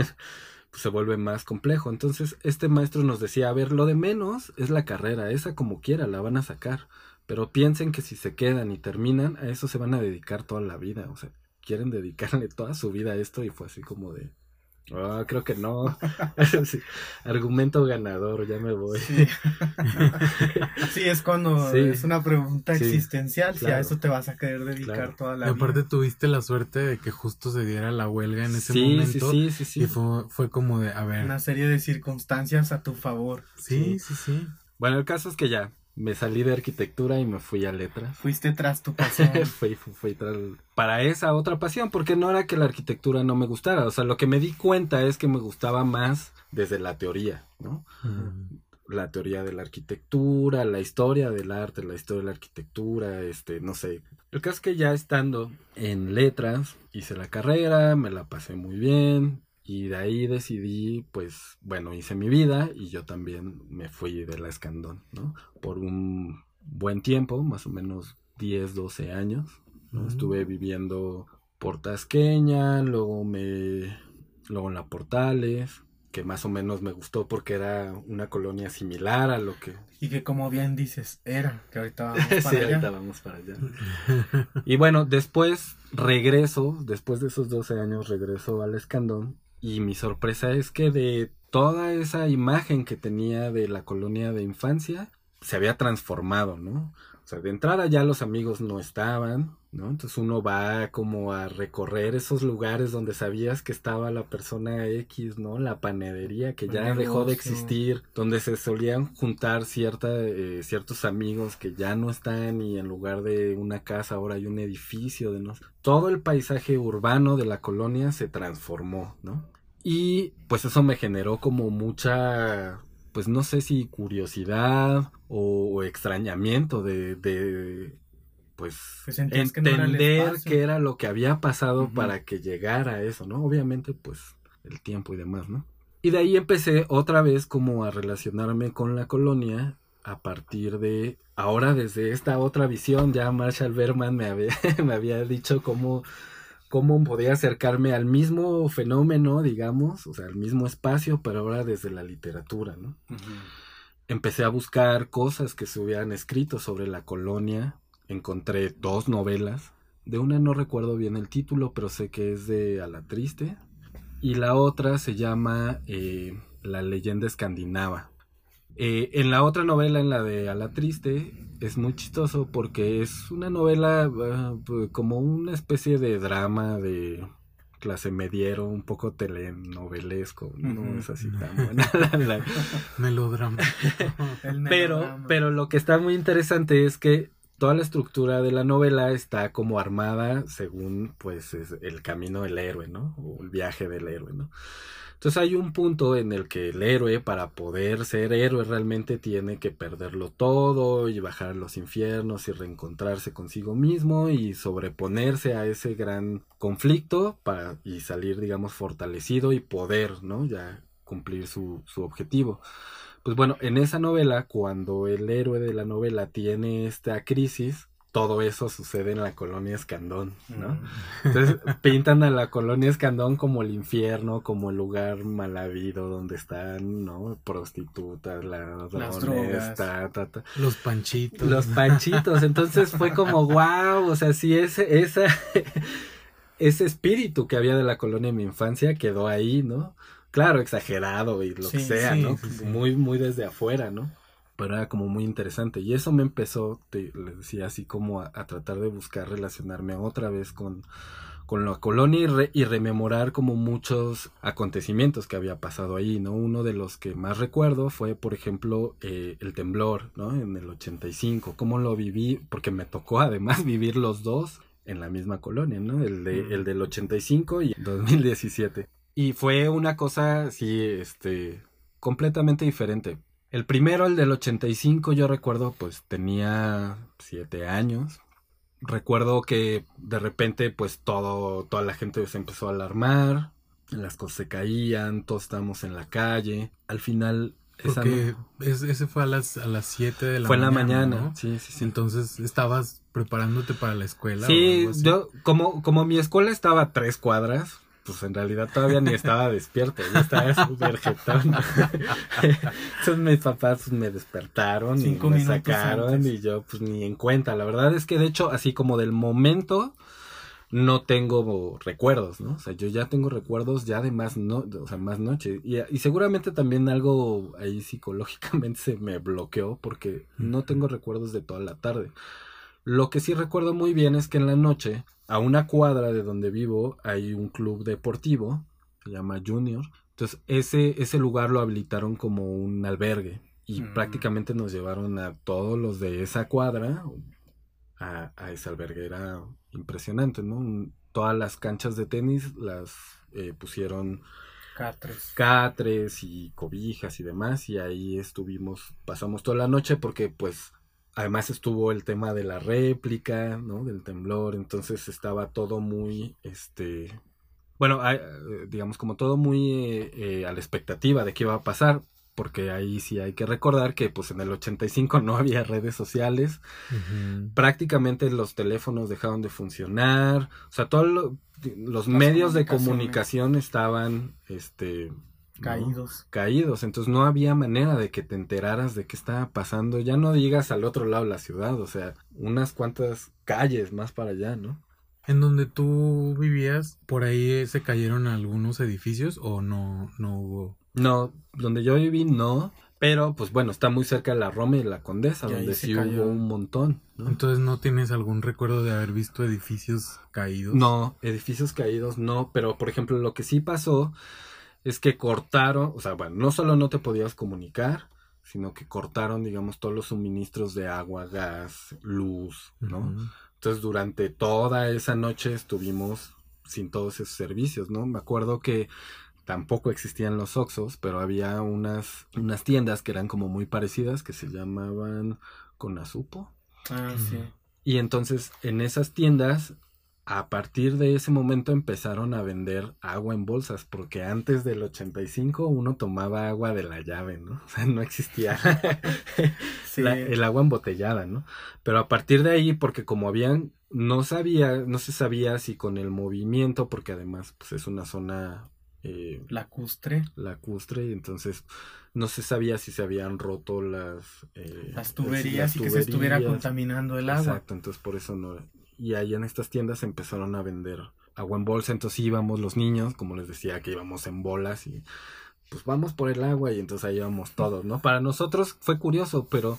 pues se vuelve más complejo. Entonces este maestro nos decía a ver lo de menos es la carrera esa como quiera la van a sacar pero piensen que si se quedan y terminan a eso se van a dedicar toda la vida o sea quieren dedicarle toda su vida a esto y fue así como de Ah, creo que no. [LAUGHS] Argumento ganador, ya me voy. Sí, [LAUGHS] es cuando es una pregunta existencial, si a eso te vas a querer dedicar toda la vida. Y aparte tuviste la suerte de que justo se diera la huelga en ese momento. Sí, sí, sí, Y fue, fue como de, a ver. Una serie de circunstancias a tu favor. Sí, sí, sí. Bueno, el caso es que ya, me salí de arquitectura y me fui a letras. Fuiste tras tu [LAUGHS] pasión. fui, fui, tras, para esa otra pasión, porque no era que la arquitectura no me gustara, o sea, lo que me di cuenta es que me gustaba más desde la teoría, ¿no? La teoría de la arquitectura, la historia del arte, la historia de la arquitectura, este, no sé. El caso es que ya estando en letras, hice la carrera, me la pasé muy bien, y de ahí decidí, pues, bueno, hice mi vida y yo también me fui de la Escandón, ¿no? Por un buen tiempo, más o menos 10, 12 años, ¿no? Estuve viviendo por Tasqueña, luego me... luego en La Portales, que más o menos me gustó porque era una colonia similar a lo que... Y que como bien dices, era, que ahorita vamos [LAUGHS] para sí, ahorita vamos para allá. y bueno, después regreso, después de esos 12 años regreso al Escandón y mi sorpresa es que de toda esa imagen que tenía de la colonia de infancia, se había transformado, ¿no? O sea, de entrada ya los amigos no estaban, ¿no? Entonces uno va como a recorrer esos lugares donde sabías que estaba la persona X, ¿no? La panadería que ya dejó de existir, donde se solían juntar cierta, eh, ciertos amigos que ya no están y en lugar de una casa ahora hay un edificio, de no... Todo el paisaje urbano de la colonia se transformó, ¿no? Y pues eso me generó como mucha pues no sé si curiosidad o, extrañamiento de, de pues, pues entender qué era, lo que había pasado para que llegara a eso, ¿no? Obviamente, pues el tiempo y demás, ¿no? Y de ahí empecé otra vez como a relacionarme con la colonia a partir de, ahora desde esta otra visión, ya Marshall Berman me había, [LAUGHS] me había dicho cómo, cómo podía acercarme al mismo fenómeno, digamos, o sea, al mismo espacio, pero ahora desde la literatura, ¿no? Empecé a buscar cosas que se hubieran escrito sobre la colonia, encontré dos novelas, de una no recuerdo bien el título, pero sé que es de A la Triste, y la otra se llama eh, La leyenda escandinava. Eh, en la otra novela, en la de A la Triste, es muy chistoso porque es una novela ah, como una especie de drama de clase mediero, un poco telenovelesco, no es así tan buena. [LAUGHS] [LAUGHS] Melodrama. [LAUGHS] pero, pero lo que está muy interesante es que toda la estructura de la novela está como armada según pues el camino del héroe, ¿no? O el viaje del héroe, ¿no? Entonces hay un punto en el que el héroe, para poder ser héroe, realmente tiene que perderlo todo y bajar a los infiernos y reencontrarse consigo mismo y sobreponerse a ese gran conflicto para, y salir, digamos, fortalecido y poder, ¿no? Ya cumplir su, su objetivo. Pues bueno, en esa novela, cuando el héroe de la novela tiene esta crisis, todo eso sucede en la colonia Escandón, ¿no? Mm. Entonces [LAUGHS] pintan a la colonia Escandón como el infierno, como el lugar mal habido donde están, ¿no? Prostitutas, las drogas, los panchitos. Los panchitos. Entonces fue como, wow, o sea, sí, ese, esa, [LAUGHS] ese espíritu que había de la colonia en mi infancia quedó ahí, ¿no? Claro, exagerado y lo que sea, ¿no? muy, muy desde afuera, ¿no? Pero era como muy interesante. Y eso me empezó, te, les decía, así como a, tratar de buscar relacionarme otra vez con, con la colonia y, rememorar como muchos acontecimientos que había pasado ahí, ¿no? Uno de los que más recuerdo fue, por ejemplo, eh, el temblor, ¿no? En el 85, cómo lo viví, porque me tocó además [LAUGHS] vivir los dos en la misma colonia, ¿no? El, de, el del 85 y 2017. Y fue una cosa, sí, este, completamente diferente el primero, el del 85, yo recuerdo, pues tenía siete años. Recuerdo que de repente, pues todo, toda la gente se empezó a alarmar, las cosas se caían, todos estábamos en la calle. Al final, Porque ese fue a las, a las 7 de la mañana. Fue en la mañana, sí, sí, sí. Entonces, ¿estabas preparándote para la escuela? Sí, yo, como, como mi escuela estaba a tres cuadras, pues en realidad todavía ni estaba despierto, yo estaba súper jetón. [LAUGHS] Entonces mis papás pues, me despertaron y me sacaron y yo pues ni en cuenta. La verdad es que de hecho, así como del momento, no tengo recuerdos, ¿no? O sea, yo ya tengo recuerdos ya de más, no, o sea, más noche. Y, y seguramente también algo ahí psicológicamente [LAUGHS] se me bloqueó porque no tengo recuerdos de toda la tarde. Lo que sí recuerdo muy bien es que en la noche, a una cuadra de donde vivo, hay un club deportivo, se llama Junior. Entonces, ese, ese lugar lo habilitaron como un albergue y mm. prácticamente nos llevaron a todos los de esa cuadra a, a ese albergue. Era impresionante, ¿no? todas las canchas de tenis las eh, pusieron catres. catres y cobijas y demás y ahí estuvimos, pasamos toda la noche porque pues Además estuvo el tema de la réplica, ¿no? Del temblor, entonces estaba todo muy, este, bueno, eh, digamos como todo muy eh, eh, a la expectativa de qué iba a pasar, porque ahí sí hay que recordar que pues en el 85 no había redes sociales, prácticamente los teléfonos dejaron de funcionar, o sea, todos los medios de comunicación estaban, este, Caídos. Caídos. Entonces no había manera de que te enteraras de qué estaba pasando. Ya no digas al otro lado de la ciudad, o sea, unas cuantas calles más para allá, ¿no? En donde tú vivías, por ahí se cayeron algunos edificios o no, no hubo. No, donde yo viví no, pero pues bueno, está muy cerca de la Roma y la Condesa, donde sí hubo un montón. Entonces no tienes algún recuerdo de haber visto edificios caídos. No, edificios caídos no, pero por ejemplo lo que sí pasó es que cortaron, o sea, bueno, no solo no te podías comunicar, sino que cortaron, digamos, todos los suministros de agua, gas, luz, ¿no? Entonces, durante toda esa noche estuvimos sin todos esos servicios, ¿no? Me acuerdo que tampoco existían los Oxos, pero había unas, unas tiendas que eran como muy parecidas, que se llamaban Conazupo. Ah, sí. Y entonces, en esas tiendas a partir de ese momento empezaron a vender agua en bolsas, porque antes del 85 uno tomaba agua de la llave, ¿no? [LAUGHS] O sea, no existía [LAUGHS] el agua embotellada, ¿no? Pero a partir de ahí, porque como habían, no sabía, no se sabía si con el movimiento, porque además pues es una zona... Eh, lacustre. Lacustre, y entonces no se sabía si se habían roto las... Eh, las tuberías y que se estuviera contaminando el agua. Exacto, entonces por eso no y ahí en estas tiendas empezaron a vender agua en bolsa, entonces íbamos los niños, como les decía, que íbamos en bolas y pues vamos por el agua y entonces ahí íbamos todos, ¿no? Para nosotros fue curioso, pero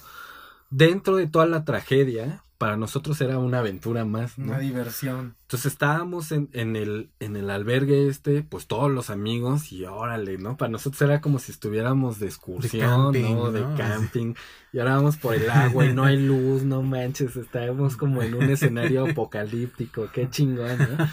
dentro de toda la tragedia, para nosotros era una aventura más. Una diversión. Entonces estábamos en, en, el, en el albergue este, pues todos los amigos y órale, ¿no? Para nosotros era como si estuviéramos de excursión, ¿no? De camping. Y ahora vamos por el agua y no hay luz, no manches, estábamos como en un [LAUGHS] escenario apocalíptico, qué chingón, ¿no?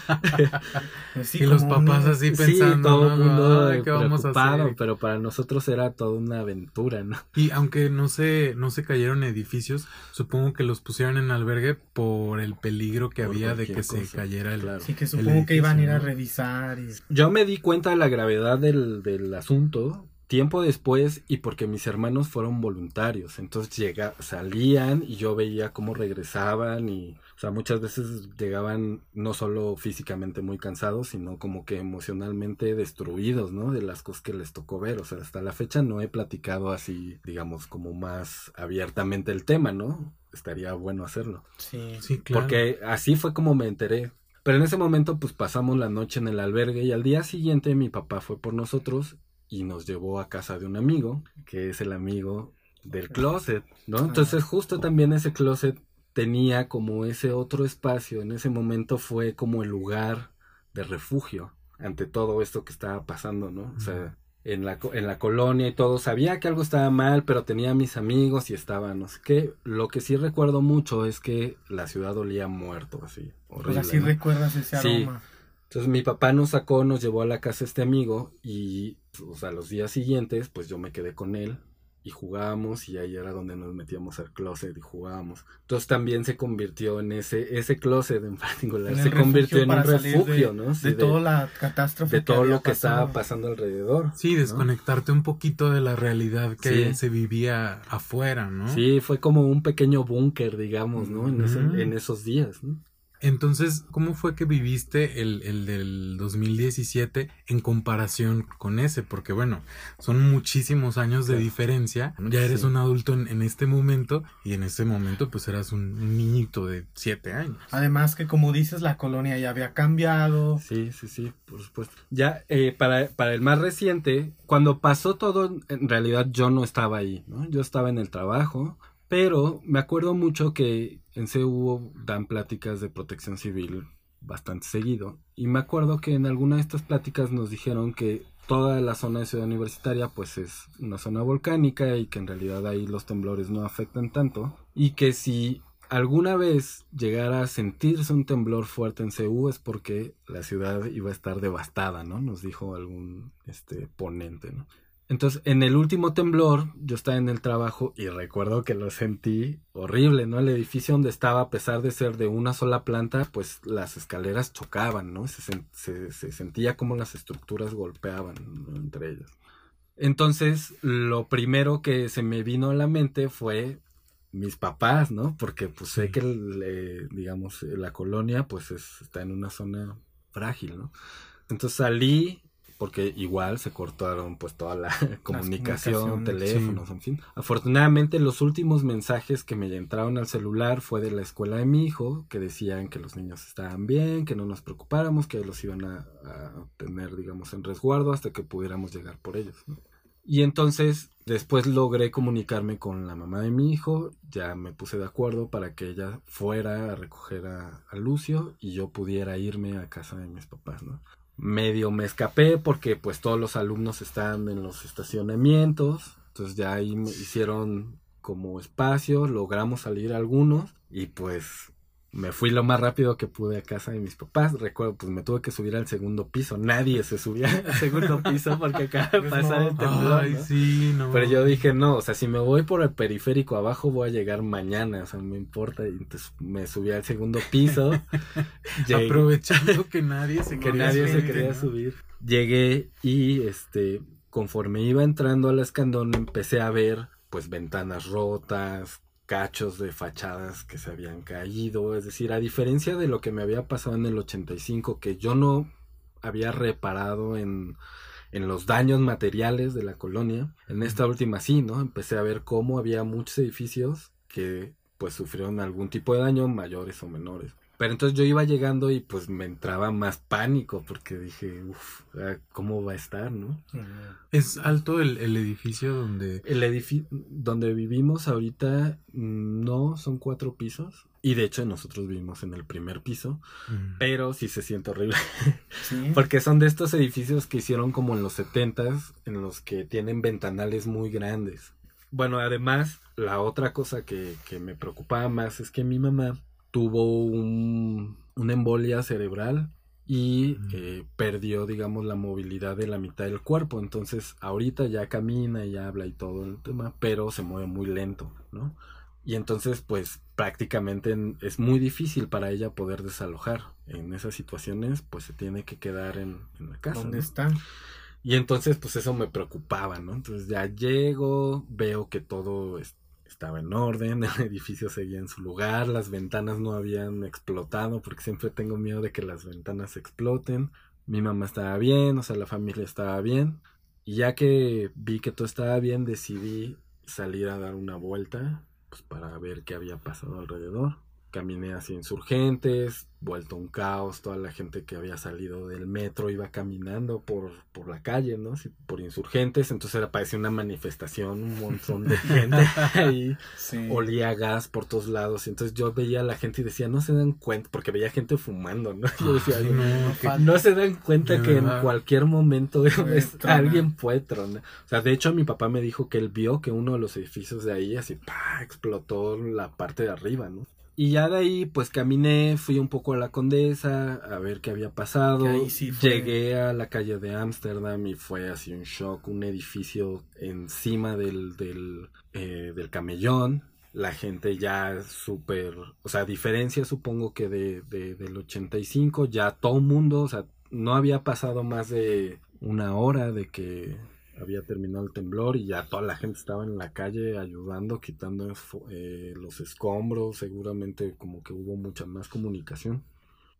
[LAUGHS] Y los papás así pensando, sí, todo el mundo ¿qué vamos a hacer? pero para nosotros era toda una aventura, ¿no? Y aunque no se, no se cayeron edificios, supongo que los pusieron en albergue por el peligro que había de que se el Sí, que supongo que iban a ir a revisar. Yo me di cuenta de la gravedad del, del asunto tiempo después y porque mis hermanos fueron voluntarios, entonces llega, salían y yo veía cómo regresaban y, o sea, muchas veces llegaban no solo físicamente muy cansados, sino como que emocionalmente destruidos, ¿no? De las cosas que les tocó ver, o sea, hasta la fecha no he platicado así, digamos, como más abiertamente el tema, ¿no? Estaría bueno hacerlo. Sí, sí, claro. Porque así fue como me enteré. Pero en ese momento pues pasamos la noche en el albergue y al día siguiente mi papá fue por nosotros y nos llevó a casa de un amigo, que es el amigo del closet, ¿no? Entonces justo también ese closet tenía como ese otro espacio, en ese momento fue como el lugar de refugio ante todo esto que estaba pasando, ¿no? O sea, en la, en la colonia y todo. Sabía que algo estaba mal, pero tenía mis amigos y estaba no sé qué. Lo que sí recuerdo mucho es que la ciudad olía muerto, así. Horrible, así recuerdas ese aroma. Entonces mi papá nos sacó, nos llevó a la casa este amigo y, o sea, los días siguientes, pues yo me quedé con él y jugábamos y ahí era donde nos metíamos al closet y jugábamos. Entonces también se convirtió en ese, ese closet en [LAUGHS] particular, se convirtió en un refugio, ¿no? de, toda la catástrofe. De todo lo que estaba pasando alrededor. Sí, desconectarte un poquito de la realidad que se vivía afuera, ¿no? Sí, fue como un pequeño búnker, digamos, ¿no? En, en esos días, ¿no? Entonces, ¿cómo fue que viviste el, el, del 2017 en comparación con ese? Porque bueno, son muchísimos años de diferencia. Ya eres un adulto en, este momento y en ese momento pues eras un niñito de siete años. Además que como dices, la colonia ya había cambiado. Sí, sí, sí, por supuesto. Ya, eh, para, para el más reciente, cuando pasó todo, en realidad yo no estaba ahí, ¿no? Yo estaba en el trabajo, pero me acuerdo mucho que en CU dan pláticas de protección civil bastante seguido. Y me acuerdo que en alguna de estas pláticas nos dijeron que toda la zona de Ciudad Universitaria pues es una zona volcánica y que en realidad ahí los temblores no afectan tanto. Y que si alguna vez llegara a sentirse un temblor fuerte en CU es porque la ciudad iba a estar devastada, ¿no? Nos dijo algún este ponente. Entonces, en el último temblor, yo estaba en el trabajo y recuerdo que lo sentí horrible, ¿no? El edificio donde estaba, a pesar de ser de una sola planta, pues las escaleras chocaban, ¿no? Se, se, sentía como las estructuras golpeaban entre ellas. Entonces, lo primero que se me vino a la mente fue mis papás, ¿no? Porque pues sé que, digamos, la colonia pues está en una zona frágil, ¿no? Entonces salí porque igual se cortaron pues toda la [LAUGHS] comunicación, teléfonos, en fin. Afortunadamente los últimos mensajes que me entraron al celular fue de la escuela de mi hijo, que decían que los niños estaban bien, que no nos preocupáramos, que los iban a, tener, digamos, en resguardo hasta que pudiéramos llegar por ellos. Y entonces después logré comunicarme con la mamá de mi hijo, ya me puse de acuerdo para que ella fuera a recoger a, a Lucio y yo pudiera irme a casa de mis papás, ¿no? Medio me escapé porque pues todos los alumnos están en los estacionamientos, entonces ya ahí me hicieron como espacio, logramos salir algunos y pues me fui lo más rápido que pude a casa de mis papás. Recuerdo, pues me tuve que subir al segundo piso. Nadie se subía al [LAUGHS] segundo piso porque acaba de Pues pasar no. el temblor. Ay, ¿no? sí, no. Pero yo dije, no, o sea, si me voy por el periférico abajo, voy a llegar mañana, o sea, no me importa. Y entonces me subí al segundo piso. [LAUGHS] llegué- Aprovechando que nadie se [LAUGHS] que quería nadie se subir, quería ¿no? subir. Llegué y este conforme iba entrando al escandón empecé a ver pues ventanas rotas, cachos de fachadas que se habían caído, es decir, a diferencia de lo que me había pasado en el 85 que yo no había reparado en en los daños materiales de la colonia, en esta última sí, ¿no? Empecé a ver cómo había muchos edificios que pues sufrieron algún tipo de daño, mayores o menores. Pero entonces yo iba llegando y pues me entraba más pánico porque dije, uff, ¿cómo va a estar, no? Es alto el, el edificio donde... El edificio donde vivimos ahorita mm, no son cuatro pisos y de hecho nosotros vivimos en el primer piso, Mm. pero sí se siente horrible Sí. [LAUGHS] porque son de estos edificios que hicieron como en los setentas en los que tienen ventanales muy grandes. Bueno, además, la otra cosa que, que me preocupaba más es que mi mamá tuvo un, una embolia cerebral y Mm. eh, perdió, digamos, la movilidad de la mitad del cuerpo. Entonces, ahorita ya camina y habla y todo el tema, pero se mueve muy lento, ¿no? Y entonces, pues prácticamente en- es muy difícil para ella poder desalojar. En esas situaciones, pues se tiene que quedar en, en la casa. ¿Dónde ¿no? está? Y entonces, pues eso me preocupaba, ¿no? Entonces ya llego, veo que todo es- estaba en orden, [LAUGHS] el edificio seguía en su lugar, las ventanas no habían explotado, porque siempre tengo miedo de que las ventanas exploten. Mi mamá estaba bien, o sea, la familia estaba bien. Y ya que vi que todo estaba bien, decidí salir a dar una vuelta, pues para ver qué había pasado alrededor. Caminé hacia insurgentes, vuelto un caos, toda la gente que había salido del metro iba caminando por, por la calle, ¿no? Por insurgentes, entonces era parecía una manifestación, un montón de [LAUGHS] gente ahí, Sí. olía gas por todos lados, y entonces yo veía a la gente y decía, no se dan cuenta, porque veía gente fumando, ¿no? Yo decía, Ay, "Ay, no, se dan cuenta que en cualquier momento es- alguien puede tronar. O sea, de hecho mi papá me dijo que él vio que uno de los edificios de ahí así ¡pah! explotó la parte de arriba, ¿no? Y ya de ahí pues caminé, fui un poco a la Condesa a ver qué había pasado. Que sí Llegué a la calle de Ámsterdam y fue así un shock, un edificio encima del, del, eh, del camellón. La gente ya súper, o sea, a diferencia supongo que de, de- del 85, ya todo mundo, o sea, no había pasado más de una hora de que había terminado el temblor y ya toda la gente estaba en la calle ayudando, quitando eh, los escombros, seguramente como que hubo mucha más comunicación.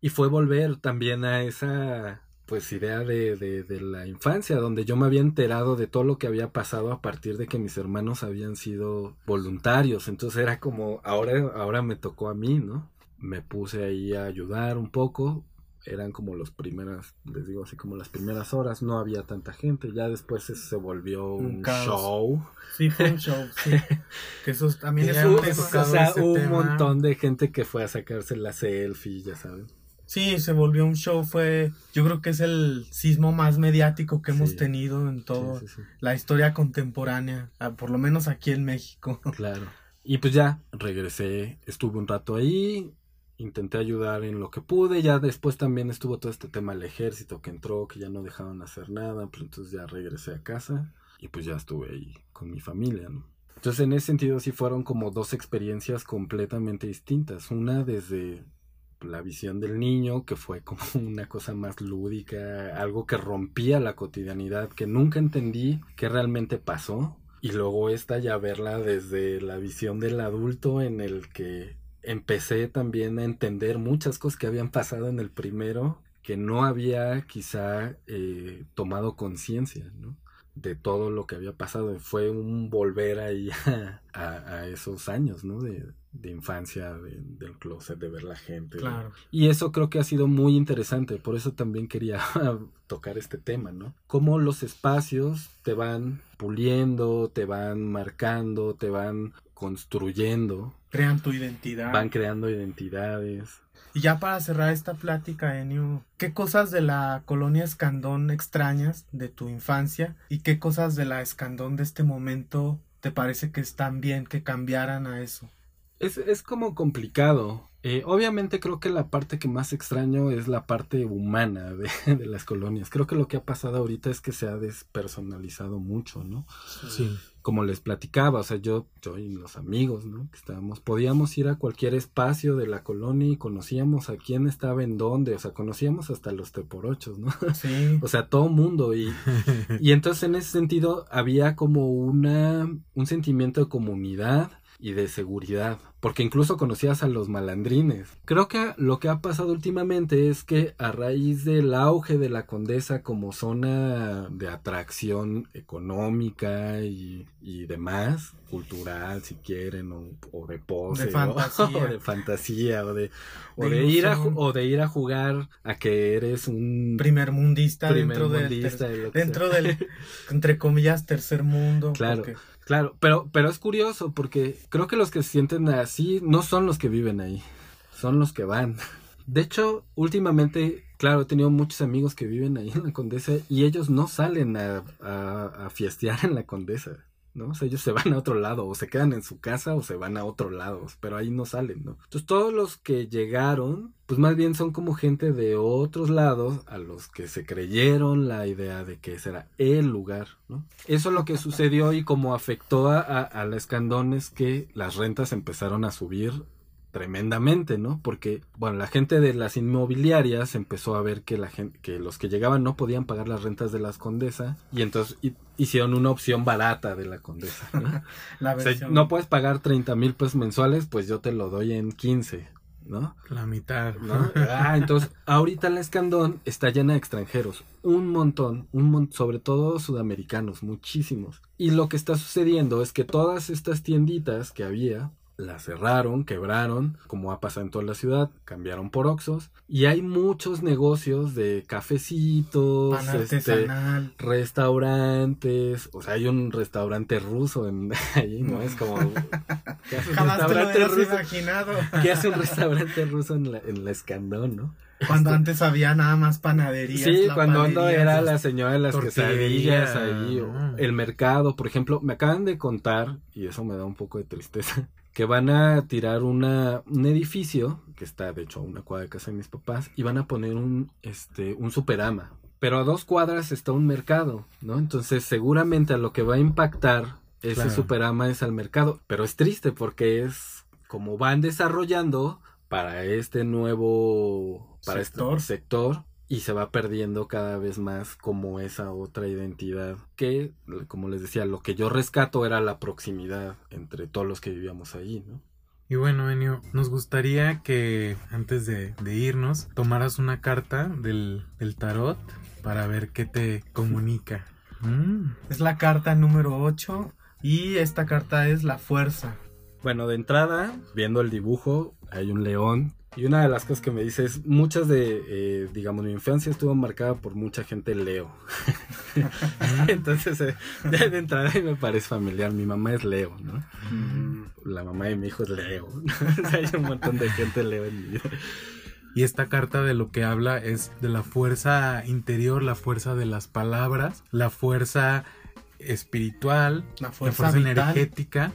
Y fue volver también a esa pues idea de, de, de, la infancia, donde yo me había enterado de todo lo que había pasado a partir de que mis hermanos habían sido voluntarios. Entonces era como, ahora, ahora me tocó a mí, ¿no? Me puse ahí a ayudar un poco. Eran como las primeras, les digo así como las primeras horas, no había tanta gente, ya después se, se volvió un, show. Sí, fue un show, sí. [LAUGHS] Que eso también es un o sea, un tema. montón de gente que fue a sacarse la selfie, ya saben. Sí, se volvió un show, fue, yo creo que es el sismo más mediático que hemos Sí. tenido en toda Sí, sí, sí. la historia contemporánea, por lo menos aquí en México. Claro. Y pues ya, regresé, estuve un rato ahí, intenté ayudar en lo que pude, ya después también estuvo todo este tema del ejército que entró, que ya no dejaban hacer nada, pues entonces ya regresé a casa y pues ya estuve ahí con mi familia. Entonces en ese sentido sí fueron como dos experiencias completamente distintas, una desde la visión del niño, que fue como [LAUGHS] una cosa más lúdica, algo que rompía la cotidianidad, que nunca entendí qué realmente pasó. Y luego esta ya verla desde la visión del adulto en el que empecé también a entender muchas cosas que habían pasado en el primero, que no había quizá eh, tomado conciencia, ¿no? de todo lo que había pasado. Fue un volver ahí a, a, a esos años, ¿no? De, de infancia, de, del closet, de ver la gente. Claro. Y eso creo que ha sido muy interesante, por eso también quería [LAUGHS] tocar este tema, ¿no? Cómo los espacios te van puliendo, te van marcando, te van construyendo, Crean tu identidad. van creando identidades. Y ya para cerrar esta plática, Enio, ¿qué cosas de la colonia Escandón extrañas de tu infancia y qué cosas de la Escandón de este momento te parece que están bien que cambiaran a eso? Es, es como complicado, Eh, obviamente creo que la parte que más extraño es la parte humana de, [LAUGHS] de, las colonias. Creo que lo que ha pasado ahorita es que se ha despersonalizado mucho, ¿no? Sí. Como les platicaba, o sea, yo, yo y los amigos, ¿no? Que estábamos, podíamos ir a cualquier espacio de la colonia y conocíamos a quién estaba en dónde, o sea, conocíamos hasta los teporochos, ¿no? [LAUGHS] Sí. O sea, todo mundo. Y, [LAUGHS] y entonces en ese sentido había como una, un sentimiento de comunidad y de seguridad, porque incluso conocías a los malandrines. Creo que lo que ha pasado últimamente es que a raíz del auge de la Condesa como zona de atracción económica y, y demás, cultural si quieren, o, o de pose, De fantasía. [LAUGHS] o de fantasía, o de, o De de ir a, o de ir a jugar a que eres un Primer mundista dentro del dentro del entre comillas tercer mundo. Claro. porque- Claro, pero, pero es curioso porque creo que los que se sienten así no son los que viven ahí, son los que van. De hecho, últimamente, claro, he tenido muchos amigos que viven ahí en la Condesa y ellos no salen a, a, fiestear en la Condesa, ¿no? O sea, ellos se van a otro lado, o se quedan en su casa o se van a otro lado, pero ahí no salen, ¿no? Entonces, todos los que llegaron, pues más bien son como gente de otros lados a los que se creyeron la idea de que ese era el lugar, ¿no? Eso es lo que sucedió y como afectó a, a, a la Escandón es que las rentas empezaron a subir tremendamente, ¿no? Porque, bueno, la gente de las inmobiliarias empezó a ver que la gente, que los que llegaban no podían pagar las rentas de las Condesa y entonces hi- hicieron una opción barata de la Condesa, ¿no? [LAUGHS] la O sea, versión- no puedes pagar 30 mil pesos mensuales, pues yo te lo doy en 15, ¿no? La mitad. ¿no? Ah, entonces, ahorita la Escandón está llena de extranjeros, un montón, un mon- sobre todo sudamericanos, muchísimos. Y lo que está sucediendo es que todas estas tienditas que había las cerraron, quebraron, como ha pasado en toda la ciudad, cambiaron por Oxos y hay muchos negocios de cafecitos, este, restaurantes, o sea, hay un restaurante ruso en [LAUGHS] ahí, ¿no? Es como [LAUGHS] ¿qué hace un Jamás te lo restaurante hubieras ruso? imaginado. [LAUGHS] ¿Qué hace un restaurante ruso en la, en la Escandón, no? Cuando antes había nada más panaderías. Sí, cuando ando lapalerías, era la señora de las quesadillas ahí, o ¿no? el mercado, por ejemplo, me acaban de contar, y eso me da un poco de tristeza, que van a tirar una, un edificio, que está de hecho a una cuadra de casa de mis papás, y van a poner un, este, un superama. Pero a dos cuadras está un mercado, ¿no? Entonces seguramente a lo que va a impactar ese Claro. superama es al mercado. Pero es triste porque es como van desarrollando para este nuevo para Sector. este sector y se va perdiendo cada vez más como esa otra identidad que como les decía lo que yo rescato era la proximidad entre todos los que vivíamos ahí no Y bueno, Enio, nos gustaría que antes de, de irnos tomaras una carta del, del tarot para ver qué te comunica. Mm, Es la carta número 8 y esta carta es la fuerza. bueno de entrada viendo el dibujo hay un león y una de las cosas que me dice es muchas de eh, digamos mi infancia estuvo marcada por mucha gente Leo. [LAUGHS] Entonces eh, de, de entrada me parece familiar. Mi mamá es Leo no la mamá de mi hijo es Leo. [LAUGHS] O sea, hay un montón de gente Leo en mi vida. Y esta carta de lo que habla es de la fuerza interior, la fuerza de las palabras, la fuerza espiritual, La la fuerza, energética,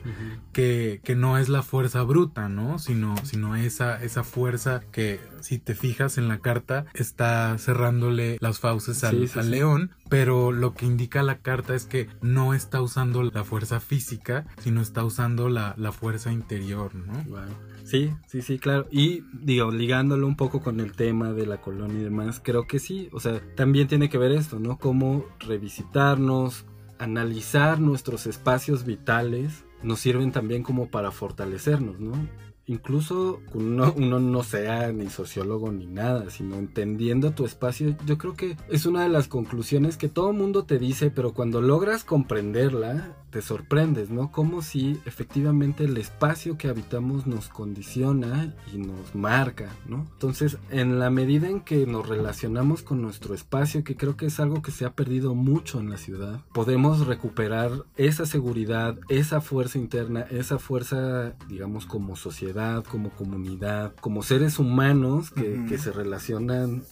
que, que no es la fuerza bruta, ¿no? Sino, sino esa, esa fuerza que, si te fijas en la carta, está cerrándole las fauces al, Sí, sí, al sí. león, pero lo que indica la carta es que no está usando la fuerza física, sino está usando la, la fuerza interior, ¿no? Wow. Sí, sí, sí, claro. Y digo, ligándolo un poco con el tema de la colonia y demás, creo que sí. O sea, también tiene que ver esto, ¿no? Cómo revisitarnos, analizar nuestros espacios vitales, nos sirven también como para fortalecernos, ¿no? Incluso uno, uno no sea ni sociólogo ni nada, sino entendiendo tu espacio, yo creo que es una de las conclusiones que todo mundo te dice, pero cuando logras comprenderla, te sorprendes, ¿no? Como si efectivamente el espacio que habitamos nos condiciona y nos marca, ¿no? Entonces, en la medida en que nos relacionamos con nuestro espacio, que creo que es algo que se ha perdido mucho en la ciudad, podemos recuperar esa seguridad, esa fuerza interna, esa fuerza, digamos, como sociedad, como comunidad, como seres humanos que, que se relacionan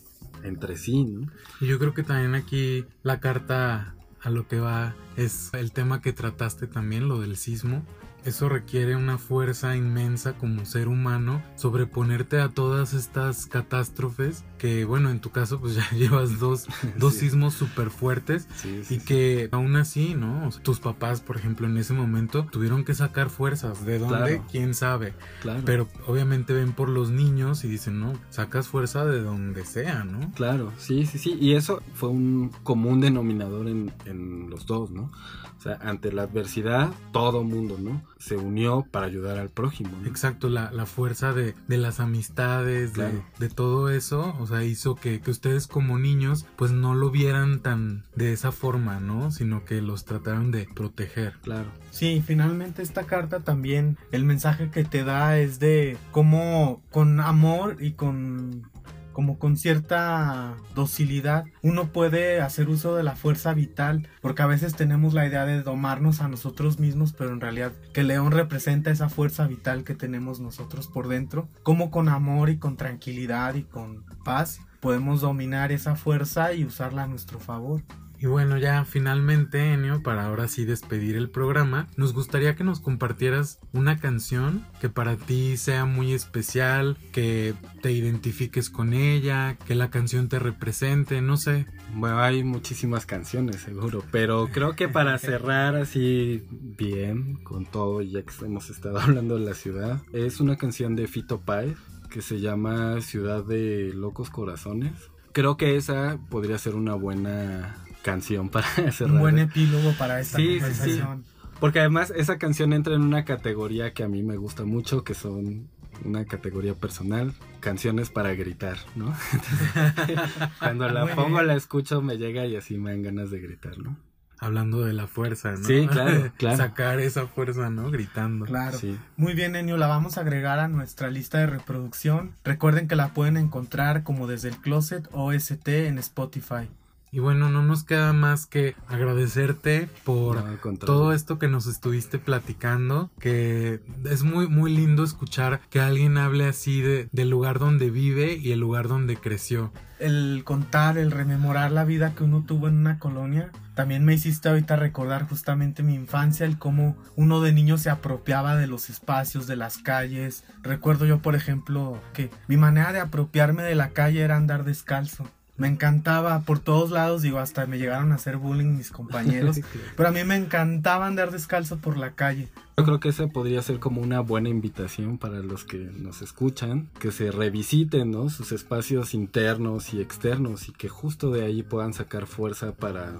entre sí, ¿no? Y yo creo que también aquí la carta a lo que va es el tema que trataste también, lo del sismo, eso requiere una fuerza inmensa como ser humano, sobreponerte a todas estas catástrofes que, bueno, en tu caso pues [LAUGHS] ya llevas dos, dos sismos súper fuertes y que aún así, ¿no? tus papás, por ejemplo, en ese momento tuvieron que sacar fuerzas. ¿De dónde? ¿Quién sabe? Claro. Pero obviamente ven por los niños y dicen, no, sacas fuerza de donde sea, ¿no? Claro, sí, sí, sí. Y eso fue un común denominador en, en los dos, ¿no? O sea, ante la adversidad, todo mundo, ¿no? Se unió para ayudar al prójimo. Exacto, la, la, fuerza de, de las amistades, de, de, todo eso, o sea, hizo que, que, ustedes como niños, pues no lo vieran tan de esa forma, ¿no? Sino que los trataron de proteger. Claro. Sí, finalmente esta carta también, el mensaje que te da es de cómo con amor y con como con cierta docilidad, uno puede hacer uso de la fuerza vital, porque a veces tenemos la idea de domarnos a nosotros mismos, pero en realidad que León representa esa fuerza vital que tenemos nosotros por dentro, como con amor y con tranquilidad y con paz podemos dominar esa fuerza y usarla a nuestro favor. Y bueno, ya finalmente, Enio, para ahora sí despedir el programa, nos gustaría que nos compartieras una canción que para ti sea muy especial, que te identifiques con ella, que la canción te represente, no sé. Bueno, hay muchísimas canciones, seguro, pero creo que para [LAUGHS] cerrar así bien con todo, ya que hemos estado [LAUGHS] hablando de la ciudad, es una canción de Fito Páez que se llama Ciudad de Locos Corazones. Creo que esa podría ser una buena canción para [LAUGHS] cerrar. Un buen epílogo para esta sí, conversación. Sí, sí. Porque además esa canción entra en una categoría que a mí me gusta mucho, que son una categoría personal, canciones para gritar, ¿no? [LAUGHS] cuando la pongo, la escucho, me llega y así me dan ganas de gritar, ¿no? Hablando de la fuerza, ¿no? Sí, claro, [LAUGHS] claro. Sacar esa fuerza, ¿no? Gritando. Claro. Sí. Muy bien, Enio, la vamos a agregar a nuestra lista de reproducción. Recuerden que la pueden encontrar como desde el closet OST en Spotify. Y bueno, no nos queda más que agradecerte por No, todo esto que nos estuviste platicando, que es muy muy lindo escuchar que alguien hable así de, del lugar donde vive y el lugar donde creció. El contar, el rememorar la vida que uno tuvo en una colonia, también me hiciste ahorita recordar justamente mi infancia, el cómo uno de niño se apropiaba de los espacios, de las calles. Recuerdo yo, por ejemplo, que mi manera de apropiarme de la calle era andar descalzo me encantaba por todos lados, digo, hasta me llegaron a hacer bullying mis compañeros, [LAUGHS] pero a mí me encantaba andar descalzo por la calle. Yo creo que esa podría ser como una buena invitación para los que nos escuchan, que se revisiten ¿no? sus espacios internos y externos y que justo de ahí puedan sacar fuerza para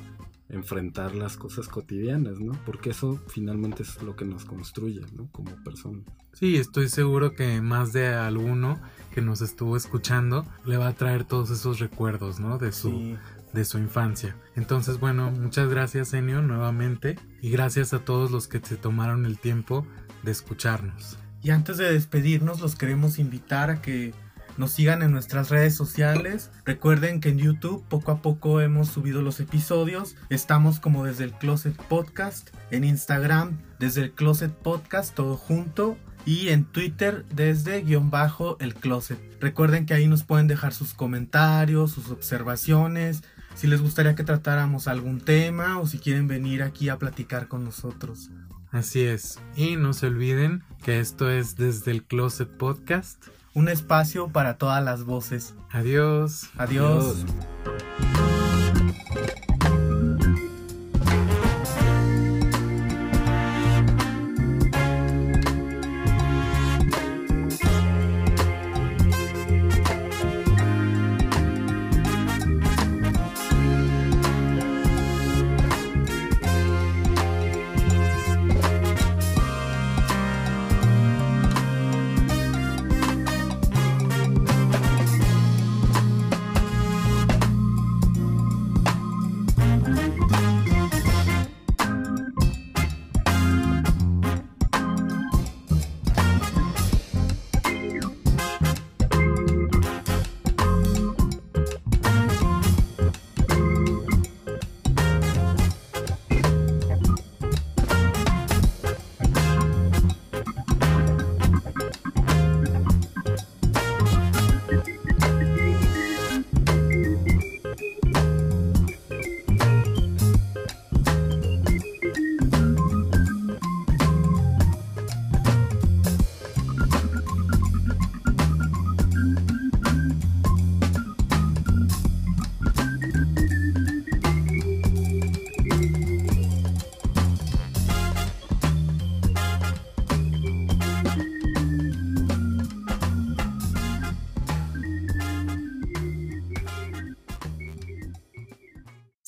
enfrentar las cosas cotidianas, ¿no? Porque eso finalmente es lo que nos construye, ¿no? Como personas. Sí, estoy seguro que más de alguno que nos estuvo escuchando le va a traer todos esos recuerdos, ¿no? De su, Sí. de su infancia. Entonces, bueno, muchas gracias, Enio, nuevamente. Y gracias a todos los que se tomaron el tiempo de escucharnos. Y antes de despedirnos, los queremos invitar a que nos sigan en nuestras redes sociales. Recuerden que en YouTube poco a poco hemos subido los episodios. Estamos como desde el Closet Podcast. En Instagram desde el Closet Podcast, todo junto. Y en Twitter desde guion bajo el Closet. Recuerden que ahí nos pueden dejar sus comentarios, sus observaciones. Si les gustaría que tratáramos algún tema o si quieren venir aquí a platicar con nosotros. Así es. Y no se olviden que esto es desde el Closet Podcast. Un espacio para todas las voces. Adiós. Adiós. Adiós.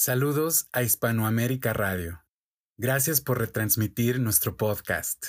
Saludos a Hispanoamérica Radio. Gracias por retransmitir nuestro podcast.